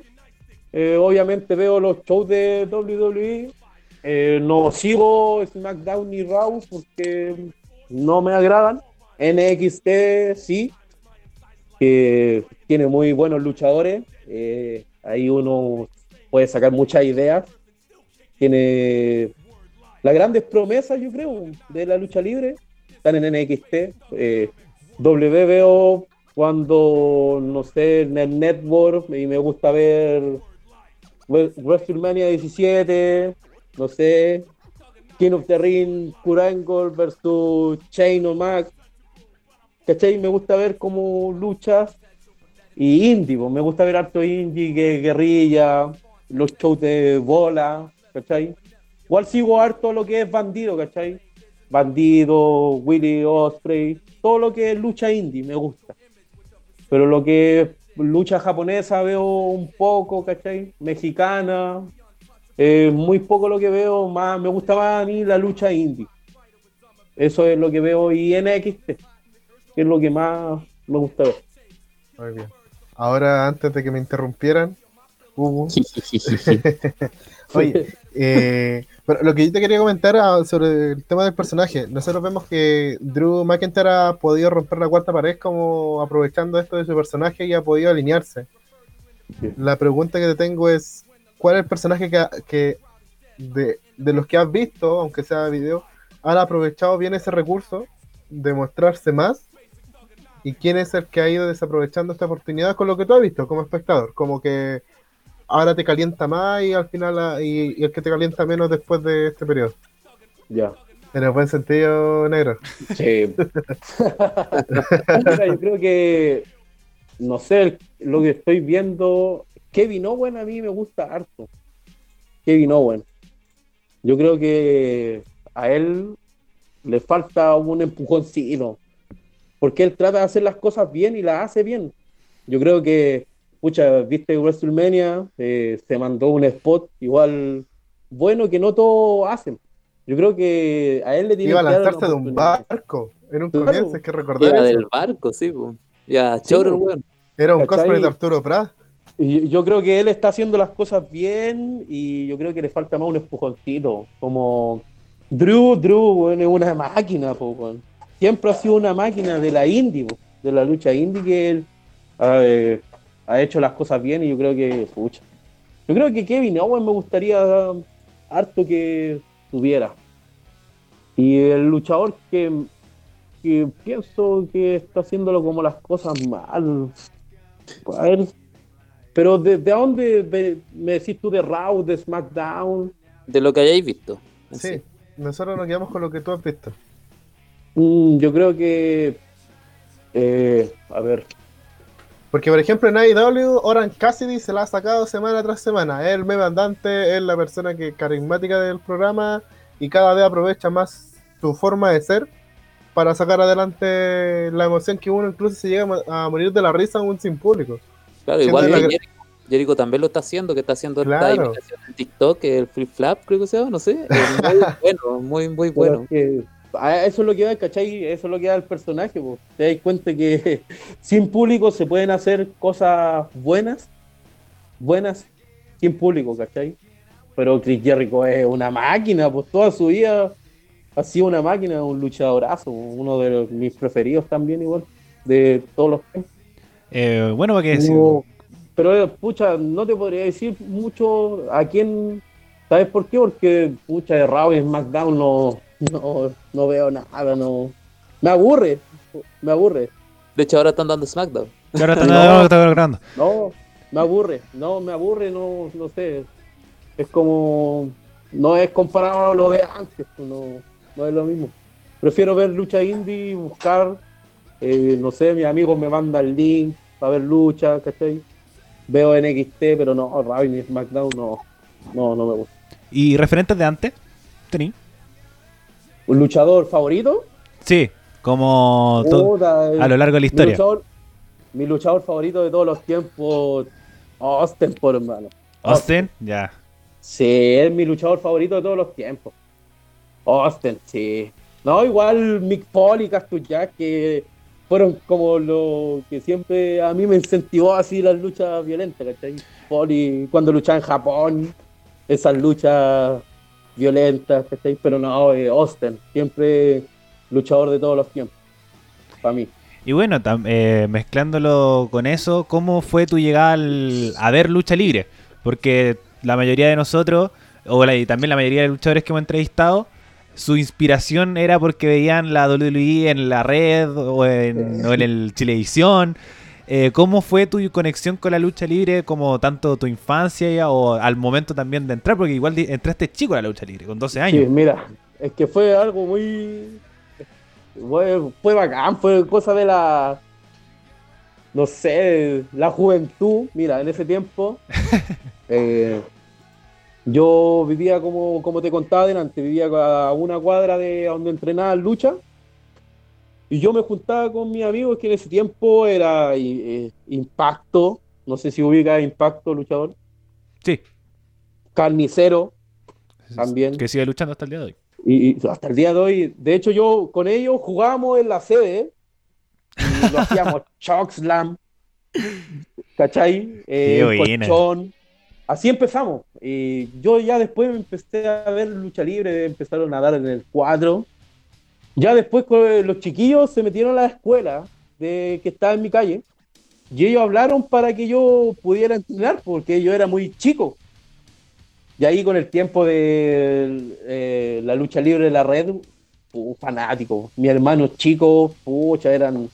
obviamente veo los shows de WWE. no sigo SmackDown ni Raw porque no me agradan. NXT sí, que tiene muy buenos luchadores. Ahí uno puede sacar muchas ideas. Tiene las grandes promesas, yo creo, de la lucha libre. Están en NXT. Eh, w veo cuando, no sé, en el network y me gusta ver WrestleMania 17, no sé, King of the Ring, Kurangol versus Chain o Max. ¿Cachai? Me gusta ver cómo luchas y indie, me gusta ver harto indie, guerrilla, los shows de bola, ¿cachai? Igual sigo harto lo que es bandido, ¿cachai? Bandido, Willy Osprey, todo lo que es lucha indie me gusta. Pero lo que es lucha japonesa veo un poco, ¿cachai? Mexicana, eh, muy poco lo que veo, más me gusta más a mí la lucha indie. Eso es lo que veo y NXT, que es lo que más me gusta ver. Muy bien. Ahora, antes de que me interrumpieran, Hugo. Oye, eh, pero lo que yo te quería comentar ah, sobre el tema del personaje. Nosotros vemos que Drew McIntyre ha podido romper la cuarta pared como aprovechando esto de su personaje y ha podido alinearse. La pregunta que te tengo es, ¿cuál es el personaje que, de, de, los que has visto, aunque sea video, han aprovechado bien ese recurso de mostrarse más y quién es el que ha ido desaprovechando esta oportunidad con lo que tú has visto como espectador, como que ahora te calienta más y al final ah, y, el que te calienta menos después de este periodo. Ya. En el buen sentido, negro. Sí. yo creo que, no sé, lo que estoy viendo, Kevin Owen a mí me gusta harto. Kevin Owen. Yo creo que a él le falta un empujoncito porque él trata de hacer las cosas bien y las hace bien. Yo creo que, pucha, viste WrestleMania, eh, se mandó un spot igual bueno que no todos hacen. Yo creo que a él le tiene Iba a que dar la lanzarse de un barco en un comienzo, hay que recordar eso. del barco, sí, po. Ya, choro, po. weón. Era un ¿Cachai? cosplay de Arturo Prat. Yo creo que él está haciendo las cosas bien y yo creo que le falta más un empujoncito. Como Drew, Drew, weón, es una máquina, po. Siempre ha sido una máquina de la indie, po, de la lucha indie que él eh, ha hecho las cosas bien y yo creo que, pucha. Yo creo que Kevin Owens me gustaría harto que tuviera. Y el luchador que, que pienso que está haciéndolo como las cosas mal. A ver, pero ¿de, de dónde me decís tú de Raw, de SmackDown? De lo que hayáis visto. Sí, sí. nosotros nos quedamos con lo que tú has visto. Mm, yo creo que. eh, a ver. Porque, por ejemplo, en AEW, Orange Cassidy se la ha sacado semana tras semana. Es el meme andante, es la persona que carismática del programa y cada vez aprovecha más su forma de ser para sacar adelante la emoción que uno incluso se llega a morir de la risa aún sin público. Claro, Siendo igual la Jericho, Jericho también lo está haciendo, que está haciendo esta Claro. imitación en TikTok, el flip flap, creo que se llama, no sé. Es muy bueno, muy, muy bueno. que, eso es lo que da, ¿cachai? Eso es lo que da el personaje. po. Te das cuenta que sin público se pueden hacer cosas buenas, buenas, sin público, ¿cachai? Pero Chris Jericho es una máquina, pues toda su vida ha sido una máquina, un luchadorazo, uno de los- mis preferidos también, igual, de todos los tiempos. Eh, bueno, para que No, pero, pucha, no te podría decir mucho a quién. ¿Sabes por qué? Porque, pucha, de Raw y SmackDown no, no, no veo nada, no. Me aburre, me aburre. De hecho, ahora están dando SmackDown. ahora están No. están grabando. No, me aburre, no, me aburre, no, no sé. Es como. No es comparado a lo de antes, no, no es lo mismo. Prefiero ver lucha indie, buscar, eh, no sé, mis amigos me mandan el link para ver lucha, ¿cachai? Veo NXT, pero no, Raw ni SmackDown no, no, no me gusta. ¿Y referentes de antes? ¿Tení? ¿Un luchador favorito? Sí, como eh, a lo largo de la mi historia. luchador, mi luchador favorito de todos los tiempos, Austin, por hermano. Austin, ya. Sí, es mi luchador favorito de todos los tiempos. Austin, sí. No, igual Mick Foley y Jack, que fueron como lo que siempre a mí me incentivó así las luchas violentas, ¿cachai? Foley, cuando luchaba en Japón, esas luchas violentas, ¿cachai? Pero no, eh, Austin, siempre luchador de todos los tiempos, para mí. Y bueno, tam- eh, mezclándolo con eso, ¿cómo fue tu llegada al- a ver lucha libre? Porque la mayoría de nosotros, o la- y también la mayoría de luchadores que hemos entrevistado, su inspiración era porque veían la WWE en la red o en, o en el Chilevisión. Eh, ¿Cómo fue tu conexión con la lucha libre, como tanto tu infancia ya, o al momento también de entrar? Porque igual entraste chico a la lucha libre, con 12 Sí, años. mira, es que fue algo muy. Fue, fue bacán, fue cosa de la. No sé, la juventud. Mira, en ese tiempo. eh, yo vivía como, como te contaba delante, vivía a una cuadra de donde entrenaba lucha. Y yo me juntaba con mis amigos que en ese tiempo era eh, Impacto. No sé si ubica Impacto, luchador. Sí. Carnicero. También. Que sigue luchando hasta el día de hoy. Y, y hasta el día de hoy, de hecho, yo con ellos jugábamos en la sede y lo hacíamos Choc Slam, ¿cachai? Eh, colchón. Así empezamos. Yo ya después empecé a ver lucha libre, empezaron a dar en el cuadro. Ya después los chiquillos se metieron a la escuela de que estaba en mi calle y ellos hablaron para que yo pudiera entrenar porque yo era muy chico. Y ahí con el tiempo de eh, la lucha libre de la red, fanático. Mi hermano chico, pucha, eran,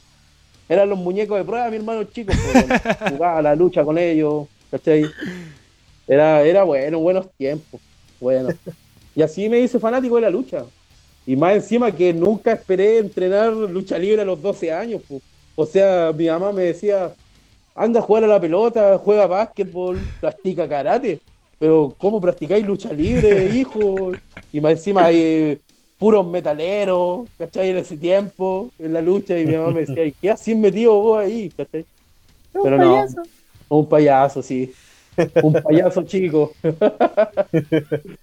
eran los muñecos de prueba, mi hermano chico. pues, jugaba la lucha con ellos, ¿cachai? Era, era bueno, buenos tiempos. Bueno. Y así me hice fanático de la lucha. Y más encima que nunca esperé entrenar lucha libre a los 12 años. pues. O sea, mi mamá me decía, anda a jugar a la pelota, juega básquetbol, practica karate. Pero ¿cómo practicáis lucha libre, hijo? Y más encima hay eh, puros metaleros, ¿cachai? En ese tiempo, en la lucha, y mi mamá me decía, "¿Y ¿qué haces metido vos ahí? ¿cachai? Pero no, un payaso, sí. Un payaso chico.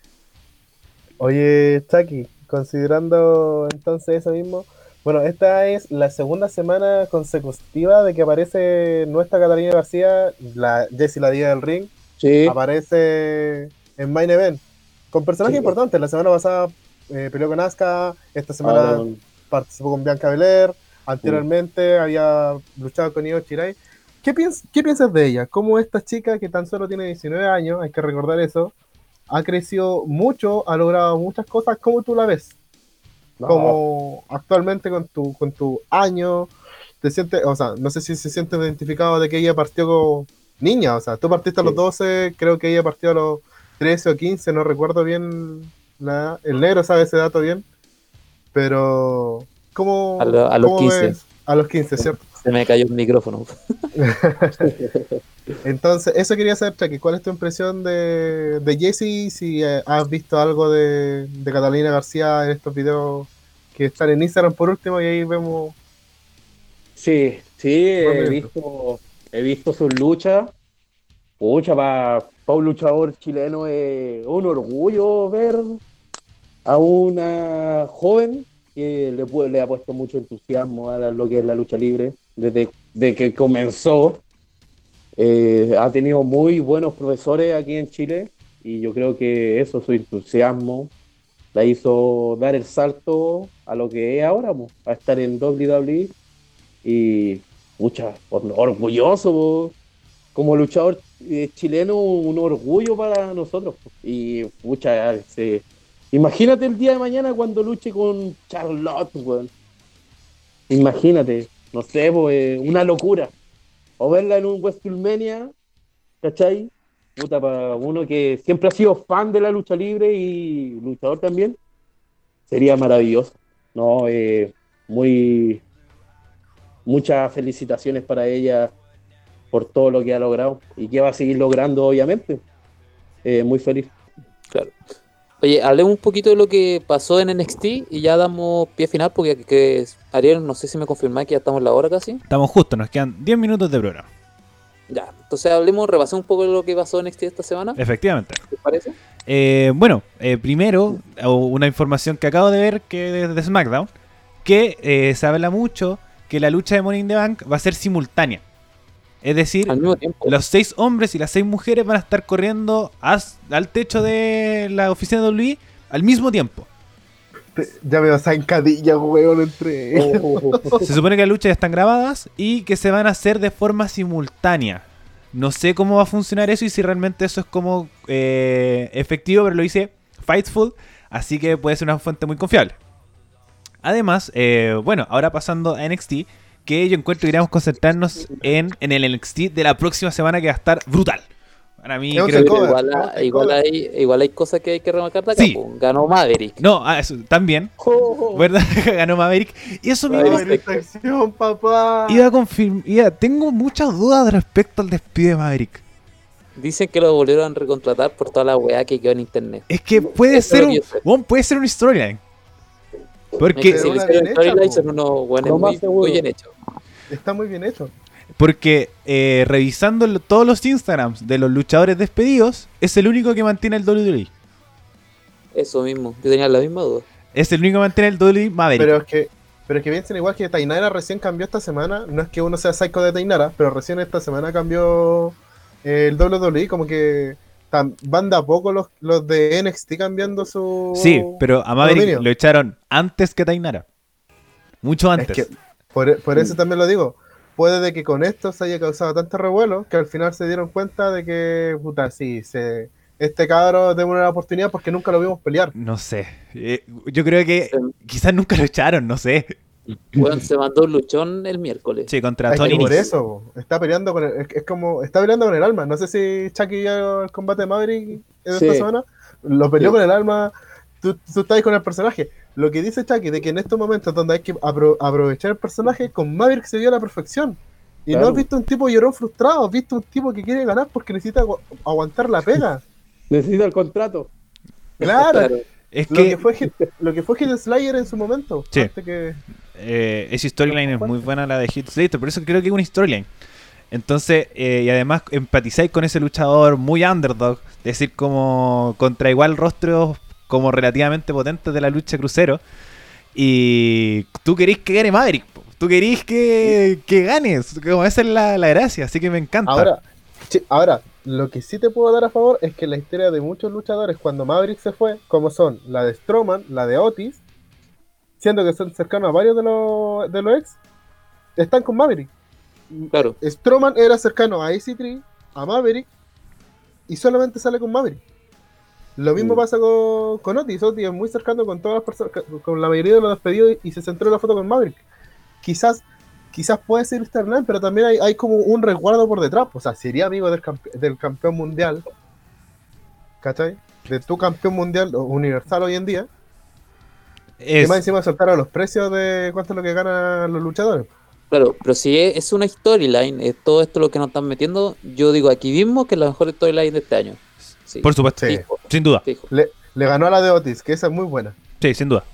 Oye, Chucky, considerando entonces eso mismo, bueno, esta es la segunda semana consecutiva de que aparece nuestra Catalina García, la Jessie la Día del Ring, Sí. aparece en Main Event, con personajes Sí. importantes. La semana pasada eh, peleó con Asuka, esta semana Ah, participó con Bianca Belair, anteriormente había luchado con Io Shirai. ¿Qué, piens- ¿Qué piensas de ella? ¿Cómo esta chica que tan solo tiene 19 años, hay que recordar eso, ha crecido mucho, ha logrado muchas cosas? ¿Cómo tú la ves? no, Como actualmente con tu, con tu año, te sientes, o sea, no sé si se siente identificado de que ella partió como niña, o sea, tú partiste a los Sí. 12, creo que ella partió a los 13 o 15, no recuerdo bien la, el negro sabe ese dato bien, pero ¿cómo, A lo- a los cómo 15. ves? A los 15, ¿cierto? Se me cayó el micrófono. Entonces, eso quería saber, Chucky, ¿cuál es tu impresión de, de Jessie? Si eh, has visto algo de, de Catalina García en estos videos que están en Instagram por último y ahí vemos Sí, sí, he visto, he visto sus luchas. Pucha, para un luchador chileno es un orgullo ver a una joven que le, le ha puesto mucho entusiasmo a lo que es la lucha libre desde de que comenzó. Eh, ha tenido muy buenos profesores aquí en Chile y yo creo que eso, su entusiasmo, la hizo dar el salto a lo que es ahora, po, a estar en WWE y mucha orgulloso como luchador eh, chileno un orgullo para nosotros y mucha imagínate el día de mañana cuando luche con Charlotte weón. imagínate no sé po, eh, una locura o verla en un WrestleMania ¿cachai? Puta, para uno que siempre ha sido fan de la lucha libre y luchador también sería maravilloso no eh, muy muchas felicitaciones para ella por todo lo que ha logrado y que va a seguir logrando, obviamente. Eh, muy feliz. Claro. Oye, hablemos un poquito de lo que pasó en NXT y ya damos pie final porque que, Ariel, no sé si me confirmáis que ya estamos en la hora casi. Estamos justos, nos quedan 10 minutos de programa. Ya, entonces hablemos, repasemos un poco de lo que pasó en NXT esta semana, Efectivamente. ¿te parece? Eh, bueno, eh, primero, una información que acabo de ver que de, de SmackDown, que eh, se habla mucho que la lucha de Money in the Bank va a ser simultánea. Es decir, Al mismo tiempo. los seis hombres y las seis mujeres van a estar corriendo as- al techo de la oficina de WWE al mismo tiempo. Ya veo zancadilla, weón, entre ellos. Se supone que las luchas ya están grabadas y que se van a hacer de forma simultánea. No sé cómo va a funcionar eso y si realmente eso es como eh, efectivo, pero lo hice Fightful, así que puede ser una fuente muy confiable. Además, eh, bueno, ahora pasando a NXT, que yo encuentro que deberíamos concentrarnos en, en el NXT de la próxima semana que va a estar brutal. Para mí, creo que- igual, hay, igual hay cosas que hay que remarcar de acá. Sí. Ganó Maverick. No, ah, eso, también, ¿verdad? Ganó Maverick. Y eso mismo Acción, papá. iba a confirmar. Tengo muchas dudas respecto al despido de Maverick. Dicen que lo volvieron a recontratar por toda la weá que quedó en internet. Es que puede ser un, puede ser un storyline. Porque, bien son unos muy, bien hechos. Está muy bien hecho. porque eh, revisando lo- todos los Instagrams de los luchadores despedidos, es el único que mantiene el WWE. Eso mismo. Yo tenía la misma duda. Es el único que mantiene el WWE Maverick. Pero es que, pero es que piensen igual que Tainara recién cambió esta semana. No es que uno sea psycho de Tainara, pero recién esta semana cambió eh, el WWE. Como que van de a poco los, los de NXT cambiando su. sí, pero a Maverick dominio. lo echaron antes que Tainara. Mucho Es antes. que por, por eso también lo digo. Puede de que con esto se haya causado tanto revuelo que al final se dieron cuenta de que, puta, sí, se, este cabro tenemos una oportunidad porque nunca lo vimos pelear. No sé. Eh, yo creo que quizás nunca lo echaron, no sé. Se mandó un luchón el miércoles. Sí, contra Es que Tony por Nese. eso, está peleando con el, es, es como, está peleando con el alma. No sé si Chucky vio el combate de Maverick Sí. esta semana. Lo peleó Sí. con el alma. Tú, tú estás ahí con el personaje. Lo que dice Chucky de que en estos momentos donde hay que apro- aprovechar el personaje, con Maverick se dio a la perfección. Y no has visto un tipo llorón frustrado, has visto un tipo que quiere ganar porque necesita agu- aguantar la pega. Necesito el contrato. Claro, Claro. Es lo que que fue lo que fue Hit Slayer en su momento. Sí. Que- eh, esa storyline es muy buena la de Hit Slater, por eso creo que es una storyline. Entonces, eh, y además empatizáis con ese luchador muy underdog, es decir, como contra igual rostros como relativamente potentes de la lucha crucero. Y tú querís que gane Maverick. po. Tú querís que, que ganes. Como esa es la, la gracia. Así que me encanta. Ahora, sí, ahora, lo que sí te puedo dar a favor es que la historia de muchos luchadores cuando Maverick se fue, como son la de Strowman, la de Otis, siendo que son cercanos a varios de los, de los ex, están con Maverick. Claro. Strowman era cercano a AC3, a Maverick, y solamente sale con Maverick. Lo mismo Mm. pasa con, con Otis. Otis es muy cercano con todas las personas, con la mayoría de los despedidos y se centró en la foto con Maverick. Quizás, quizás puede ser Sterling, pero también hay, hay como un resguardo por detrás. O sea, sería amigo del, campe- del campeón mundial. ¿Cachai? De tu campeón mundial universal hoy en día. Es- Y más encima soltaron los precios de cuánto es lo que ganan los luchadores. Claro, pero si es, una storyline, es todo esto lo que nos están metiendo, yo digo aquí mismo que es la mejor storyline de este año. Sí, por supuesto. Sí. fijo, Sin duda. fijo. Le, le ganó a la de Otis, que esa es muy buena. Sí, sin duda.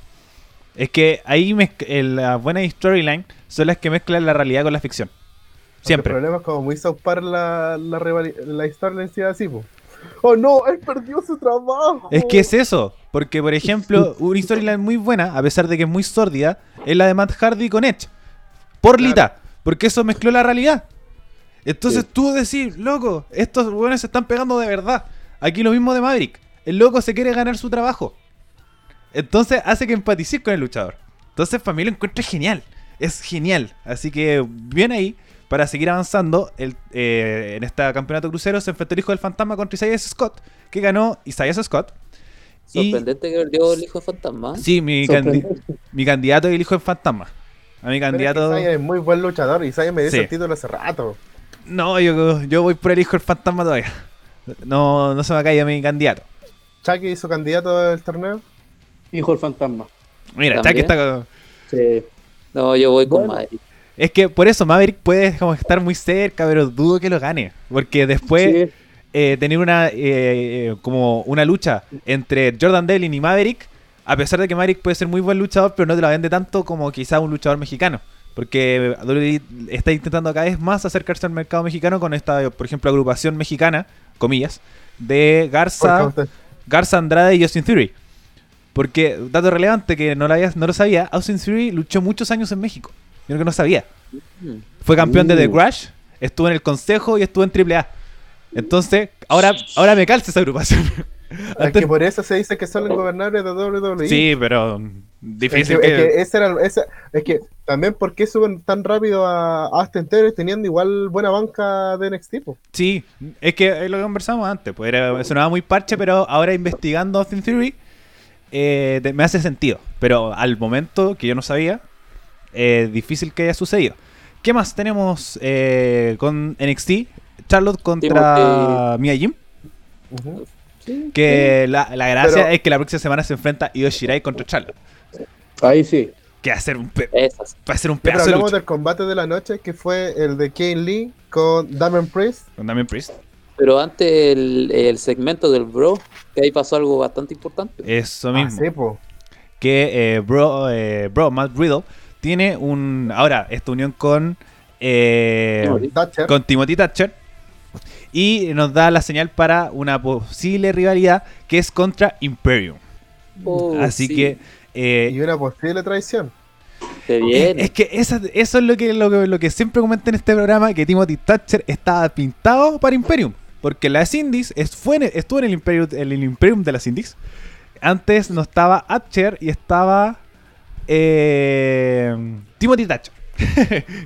Es que ahí las buenas storyline son las que mezclan la realidad con la ficción. Porque Siempre. El problema es como muy South Park la, la, rivali- la historia en sí así, po. Oh no, él perdió su trabajo. Es que es eso. Porque, por ejemplo, una storyline muy buena, a pesar de que es muy sórdida, es la de Matt Hardy con Edge. Por Claro. Lita. Porque eso mezcló la realidad. Entonces Sí. tú decís, loco, estos buenos se están pegando de verdad. Aquí lo mismo de Maverick. El loco se quiere ganar su trabajo. Entonces hace que empatices con el luchador. Entonces, para mí lo encuentro genial. Es genial. Así que, bien ahí. Para seguir avanzando, el, eh, en este campeonato crucero se enfrentó el hijo del fantasma contra Isaiah Scott, que ganó Isaiah Scott. Y- Sorprendente que perdió el hijo de fantasma. Sí, mi, candi- mi candidato es el hijo del fantasma. A mi candidato. Isaiah es muy buen luchador. Isaiah me dio Sí. el título hace rato. No, yo, yo voy por el hijo del fantasma todavía. No, no se me caiga mi candidato. Chucky hizo candidato del torneo. Hijo del fantasma. Mira, También. Chucky está. Sí. No, yo voy con Bueno. Maverick. Es que por eso Maverick puede como estar muy cerca, pero dudo que lo gane. Porque después Sí. eh, tener una eh, como una lucha entre Jordan Devlin y Maverick, a pesar de que Maverick puede ser muy buen luchador, pero no te la vende tanto como quizá un luchador mexicano. Porque WWE está intentando cada vez más acercarse al mercado mexicano con esta, por ejemplo, agrupación mexicana, comillas, de Garza, Garza Andrade y Austin Theory. Porque, dato relevante que no lo, había- no lo sabía, Austin Theory luchó muchos años en México. Yo creo que no sabía. Mm. Fue campeón de The Uh. Crash, estuvo en el Consejo y estuvo en AAA. Entonces, ahora, ahora me calza esa agrupación. Es Antes- que por eso se dice que son los gobernables de WWE. sí, pero mm, Es difícil que, que... es que ese era, ese- es que también porque suben tan rápido a a Austin Theory teniendo igual buena banca de NXT. po. Sí, es que es lo que conversamos antes. Pues era, sonaba muy parche, pero ahora investigando Austin Theory eh, me hace sentido. Pero al momento que yo no sabía, eh, difícil que haya sucedido. ¿Qué más tenemos eh, con NXT? Charlotte contra Mia Jim. Sí, Que la, la gracia Pero- es que la próxima semana se enfrenta Io Shirai contra Charlotte. Ahí sí. Que va a ser un, pe- va a ser un Pero pedazo de hablamos lucha. del combate de la noche que fue el de Kane Lee con Damon Priest. Con Damian Priest. Pero antes el, el segmento del bro, que ahí pasó algo bastante importante. Eso Ah, mismo. sí, po. que eh, bro, eh, bro, Matt Riddle, tiene un. Ahora, esta unión con. eh, Timothy. Thatcher. con Timothy Thatcher. Y nos da la señal para una posible rivalidad que es contra Imperium. Oh, Así sí, que. eh, Y una posible traición. se es, viene. es que esa- eso es lo que, lo, que, lo que siempre comenté en este programa: que Timothy Thatcher estaba pintado para Imperium. Porque las Indies es- fue en- estuvo en el Imperium, en el Imperium de las Indies. Antes no estaba Thatcher y estaba eh, Timothy Thatcher.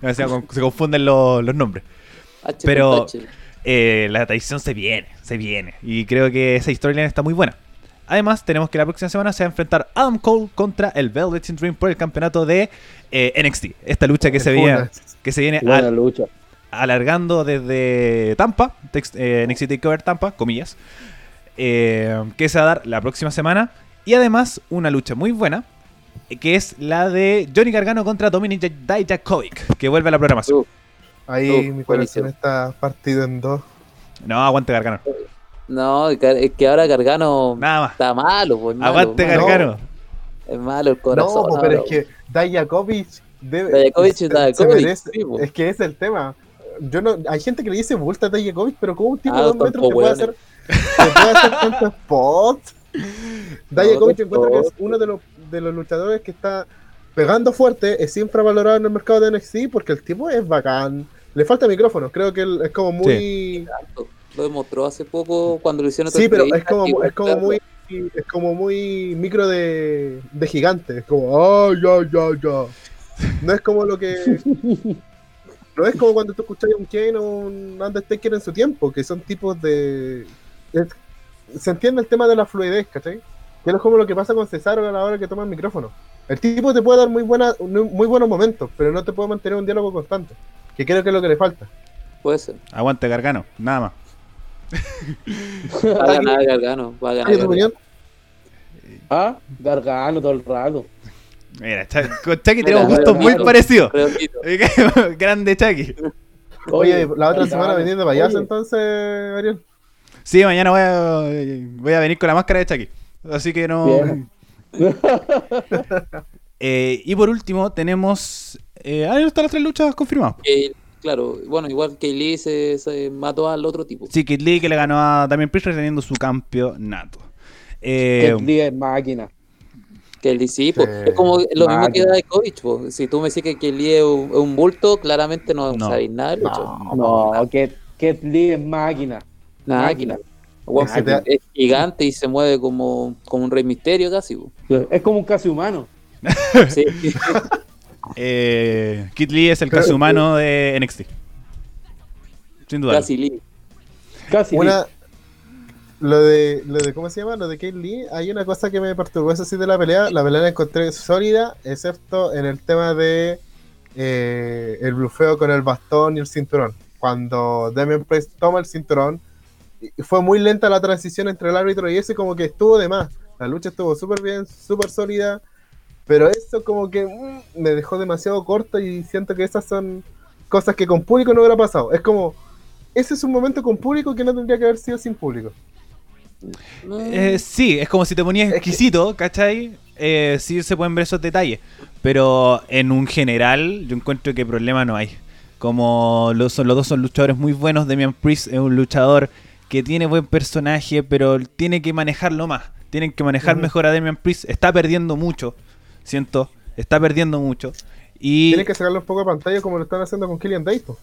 O sea, con- se confunden los, los nombres. H pero-. Eh, la traición se viene, se viene. Y creo que esa storyline está muy buena. Además, tenemos que la próxima semana se va a enfrentar Adam Cole contra el Velvet Dream por el campeonato de eh, NXT. Esta lucha que se, viene, que se viene Buena al- lucha. alargando desde Tampa, tex- eh, NXT Takeover Tampa, comillas, eh, que se va a dar la próxima semana. Y además, una lucha muy buena, que es la de Johnny Gargano contra Dominic Dijakovic, que vuelve a la programación. Uh, Ahí mi corazón buenísimo. está partido en dos. No, aguante Gargano. No, es que ahora Gargano Nada más. está malo, pues. malo, Aguante malo. Gargano. Es malo el No, corazón. po, pero ahora, es que Dajakovic debe. Dajakovic se- se merece- sí. Es que es el tema. Yo no, hay gente que le dice bulta a Dajakovic, pero como un tipo Ah, de dos con metros te puede hacer, te puede hacer tantos spots. Dijakovic encuentro que es uno de los, de los luchadores que está pegando fuerte, es infravalorado en el mercado de NXT porque el tipo es bacán. Le falta micrófono, creo que él es como muy. Lo demostró hace poco cuando lo hicieron Sí, pero es como, es como muy es como muy micro de, de gigante. Es como, oh, ya, ya, ya. No es como lo que. No es como cuando tú escuchas un Kane o un Undertaker en su tiempo, que son tipos de. se entiende el tema de la fluidez, ¿cachai? Que es como lo que pasa con Cesaro a la hora que toma el micrófono. El tipo te puede dar muy, buena, muy buenos momentos, pero no te puede mantener un diálogo constante. Que creo que es lo que le falta. Puede ser. Aguante Gargano, nada más. va a ganar Gargano. Va a ganar. Gargano. Ah, Gargano todo el rato. Mira, con Chucky tenemos gustos muy parecidos. Grande Chucky. Oye, la otra semana vendiendo payaso entonces, Ariel. Sí, mañana voy a, voy a venir con la máscara de Chucky. Así que no. eh, y por último, tenemos. Eh, ahí están las tres luchas confirmadas. claro, bueno, igual que Lee se, se, mató al otro tipo. Sí, Kid Lee que le ganó a Damien Priest reteniendo su campeonato. Eh, Kid Lee es máquina. Que Lee sí, pues, es como lo mismo que da pues. Si tú me dices que Kid Lee es un, bulto, claramente no, no. sabéis nada. No, no, no, Lee es máquina. Máquina. Es gigante y se mueve como, como un rey misterio casi. Es como un casi humano. sí. eh, Kid Lee es el casi humano de NXT. Sin duda. Casi Lee. Casi Una, lo de, lo de, ¿cómo se llama? Lo de Kate Lee, hay una cosa que me perturbó, eso sí, de la pelea. La pelea la encontré sólida, excepto en el tema de eh, el blufeo con el bastón y el cinturón. Cuando Damian Priest toma el cinturón, fue muy lenta la transición entre el árbitro y ese, como que estuvo de más. La lucha estuvo súper bien, súper sólida, pero eso como que mm, me dejó demasiado corto y siento que esas son cosas que con público no hubiera pasado. Es como, ese es un momento con público que no tendría que haber sido sin público. Eh, sí, es como si te ponías exquisito, ¿cachai? Eh, sí se pueden ver esos detalles. Pero en un general, yo encuentro que problema no hay. Como los, los dos son luchadores muy buenos, Demian Priest es un luchador que tiene buen personaje, pero tiene que manejarlo más. Tienen que manejar mejor a Demian Priest. Está perdiendo mucho, siento. Está perdiendo mucho. Y... Tienen que sacarlo un poco de pantalla como lo están haciendo con Killian Dayton.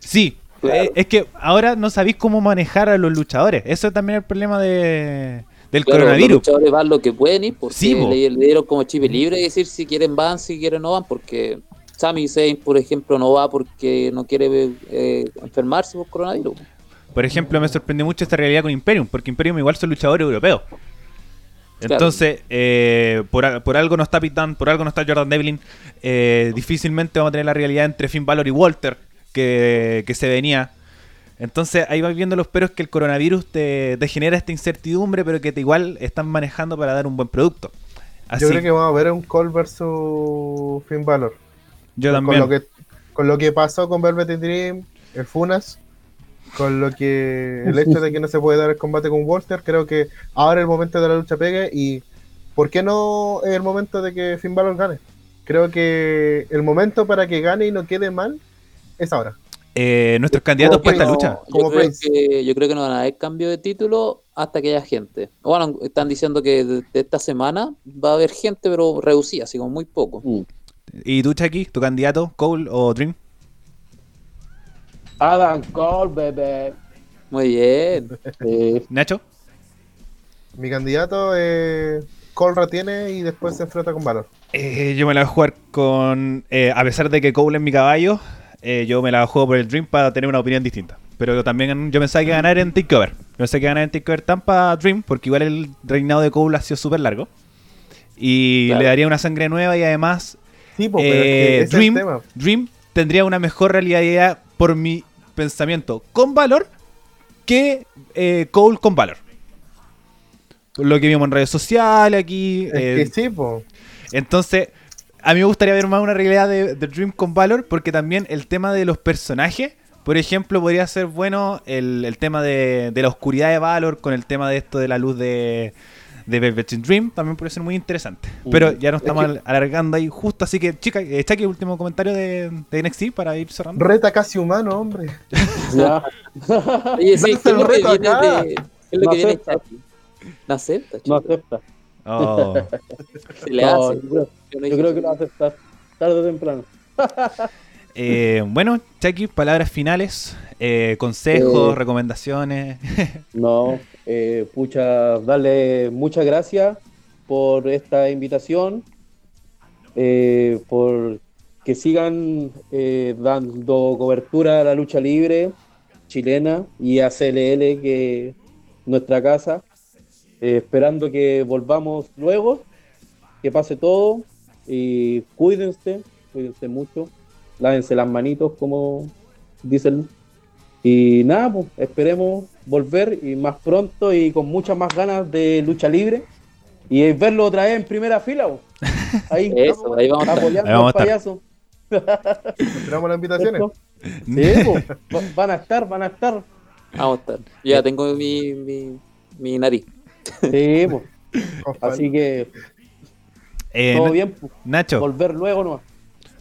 Sí, eh, es que ahora no sabéis cómo manejar a los luchadores. Eso es también el problema de, del coronavirus. Los luchadores van lo que pueden ir porque le, dieron como chip libre y decir si quieren van, si quieren no van, porque Sami Zayn, por ejemplo, no va porque no quiere eh, enfermarse por coronavirus. Por ejemplo, me sorprendió mucho esta realidad con Imperium, porque Imperium igual son luchadores europeos. Entonces, eh, por, por, algo no está Pitan, por algo no está Jordan Devlin. difícilmente vamos a tener la realidad entre Finn Balor y Walter, que, se venía. Entonces ahí vas viendo los peros que el coronavirus te, genera esta incertidumbre, pero que te igual están manejando para dar un buen producto. Yo creo que vamos a ver un Call versus Finn Balor. Yo también. Con lo, que, con lo que pasó con Velvet Dream, el Funas, con lo que el hecho de que no se puede dar el combate con Walter, creo que ahora es el momento de la lucha pegue y ¿por qué no es el momento de que Finn Balor gane? Creo que el momento para que gane y no quede mal es ahora. Eh, nuestros candidatos para esta lucha. Yo creo, que, yo creo, que, no van a haber cambio de título hasta que haya gente. Bueno, están diciendo que de, esta semana va a haber gente, pero reducida, así como muy poco. Mm. ¿Y tú, Chucky, tu candidato, Cole o Dream? Adam Cole, bebé. Muy bien. Nacho. Mi candidato es Cole retiene y después se enfrenta con Valor. Eh, yo me la voy a jugar con. Eh, a pesar de que Cole es mi caballo, eh, yo me la juego por el Dream para tener una opinión distinta. Pero también yo pensaba que ganar en Takeover. Yo pensé que ganar en Takeover Tampa Dream, porque igual el reinado de Cole ha sido súper largo. Y le daría una sangre nueva y además eh, Dream, Dream tendría una mejor realidad por mi pensamiento con valor que eh, Cole con valor. Lo que vimos en redes sociales aquí. Es que sí, po. Entonces, a mí me gustaría ver más una realidad de, Dream con Valor, porque también el tema de los personajes, por ejemplo, podría ser bueno el, tema de, la oscuridad de Valor con el tema de esto de la luz de, de Velvet Dream, también puede ser muy interesante. Uh, Pero ya nos estamos alargando ahí justo, así que, chica, echa aquí el último comentario de, de NXT para ir cerrando. Reta casi humano, hombre. Oye, sí, ¿qué es lo que viene de, ¿qué es lo no que viene No acepta. No acepta. Oh. Se le No, hace. yo, creo, Yo creo que lo va a aceptar tarde o temprano. Eh, bueno, Chucky, palabras finales, eh, consejos, Eh. recomendaciones. No, eh, pucha, darle muchas gracias por esta invitación, eh, por que sigan eh, dando cobertura a la lucha libre chilena y a CLL, que es nuestra casa, esperando que volvamos luego, que pase todo y cuídense, cuídense mucho, lávense las manitos como dicen y nada, pues esperemos volver y más pronto y con muchas más ganas de lucha libre y verlo otra vez en primera fila. pues. Ahí, Eso, ahí vamos a estar. apoyando Ahí vamos al a estar. payaso. Esperamos las invitaciones. Sí, pues, va- van a estar, van a estar. Vamos a estar. Yo ya tengo mi, mi, mi nariz. Sí, pues. Así que Eh, todo bien, pues. Nacho, volver luego nomás.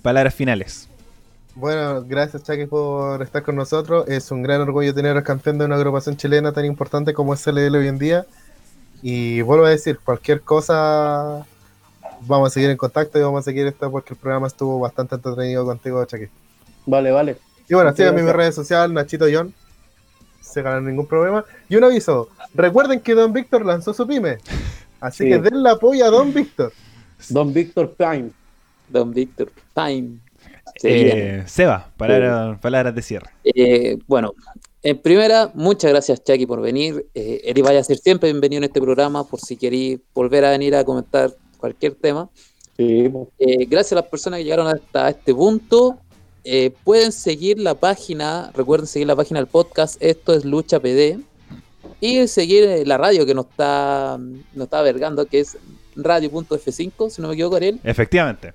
palabras finales. Bueno, gracias Chucky por estar con nosotros. Es un gran orgullo tener al campeón de una agrupación chilena tan importante como es CLL hoy en día. Y vuelvo a decir, cualquier cosa, vamos a seguir en contacto y vamos a seguir esto porque el programa estuvo bastante entretenido contigo, Chucky. Vale, vale. Y bueno, síganme en mis redes sociales, Nachito John. Se ganan ningún problema. Y un aviso, recuerden que Don Víctor lanzó su pyme. Así Sí. que denle apoyo a Don Víctor. Don Víctor Prime. Don Víctor, time. Eh, Seba, palabras, palabras de cierre. Eh, bueno, en primera, muchas gracias, Chucky, por venir. Eh, Eri vaya a ser siempre bienvenido en este programa, por si queréis volver a venir a comentar cualquier tema. Sí. Eh, gracias a las personas que llegaron hasta este punto. Eh, pueden seguir la página, recuerden seguir la página del podcast, esto es Lucha PD, y seguir eh, la radio que nos está, nos está vergando, que es radio.f5, si no me equivoco, Ariel. Efectivamente.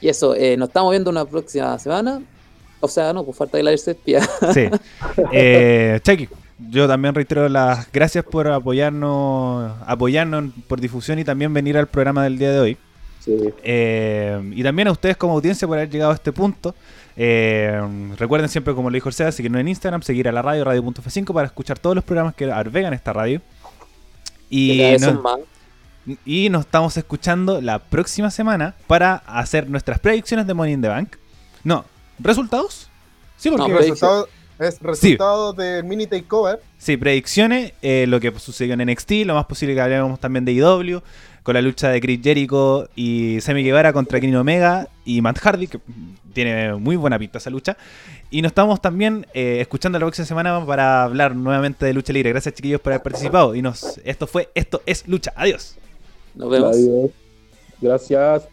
Y eso, eh, nos estamos viendo una próxima semana. O sea, no, pues falta que la espía. Sí. Eh, Chucky, yo también reitero las gracias por apoyarnos, apoyarnos por difusión y también venir al programa del día de hoy. Sí. Eh, y también a ustedes como audiencia por haber llegado a este punto. Eh, recuerden siempre, como lo dijo el Seba, seguirnos en Instagram, seguir a la radio, radio.f5 para escuchar todos los programas que albergan esta radio. Y, no- más. Y nos estamos escuchando la próxima semana para hacer nuestras predicciones de Money in the Bank. No, ¿resultados? Sí, porque... No, El predicción. resultado es resultado del mini takeover. Sí, predicciones, eh, lo que sucedió en NXT, lo más posible que hablemos también de IW, con la lucha de Chris Jericho y Sammy Guevara contra Kenny Omega y Matt Hardy, que tiene muy buena pinta esa lucha. Y nos estamos también eh, escuchando la próxima semana para hablar nuevamente de lucha libre. Gracias chiquillos por haber participado. Y nos, esto fue, esto es lucha. Adiós. Nos vemos. Adiós. Gracias.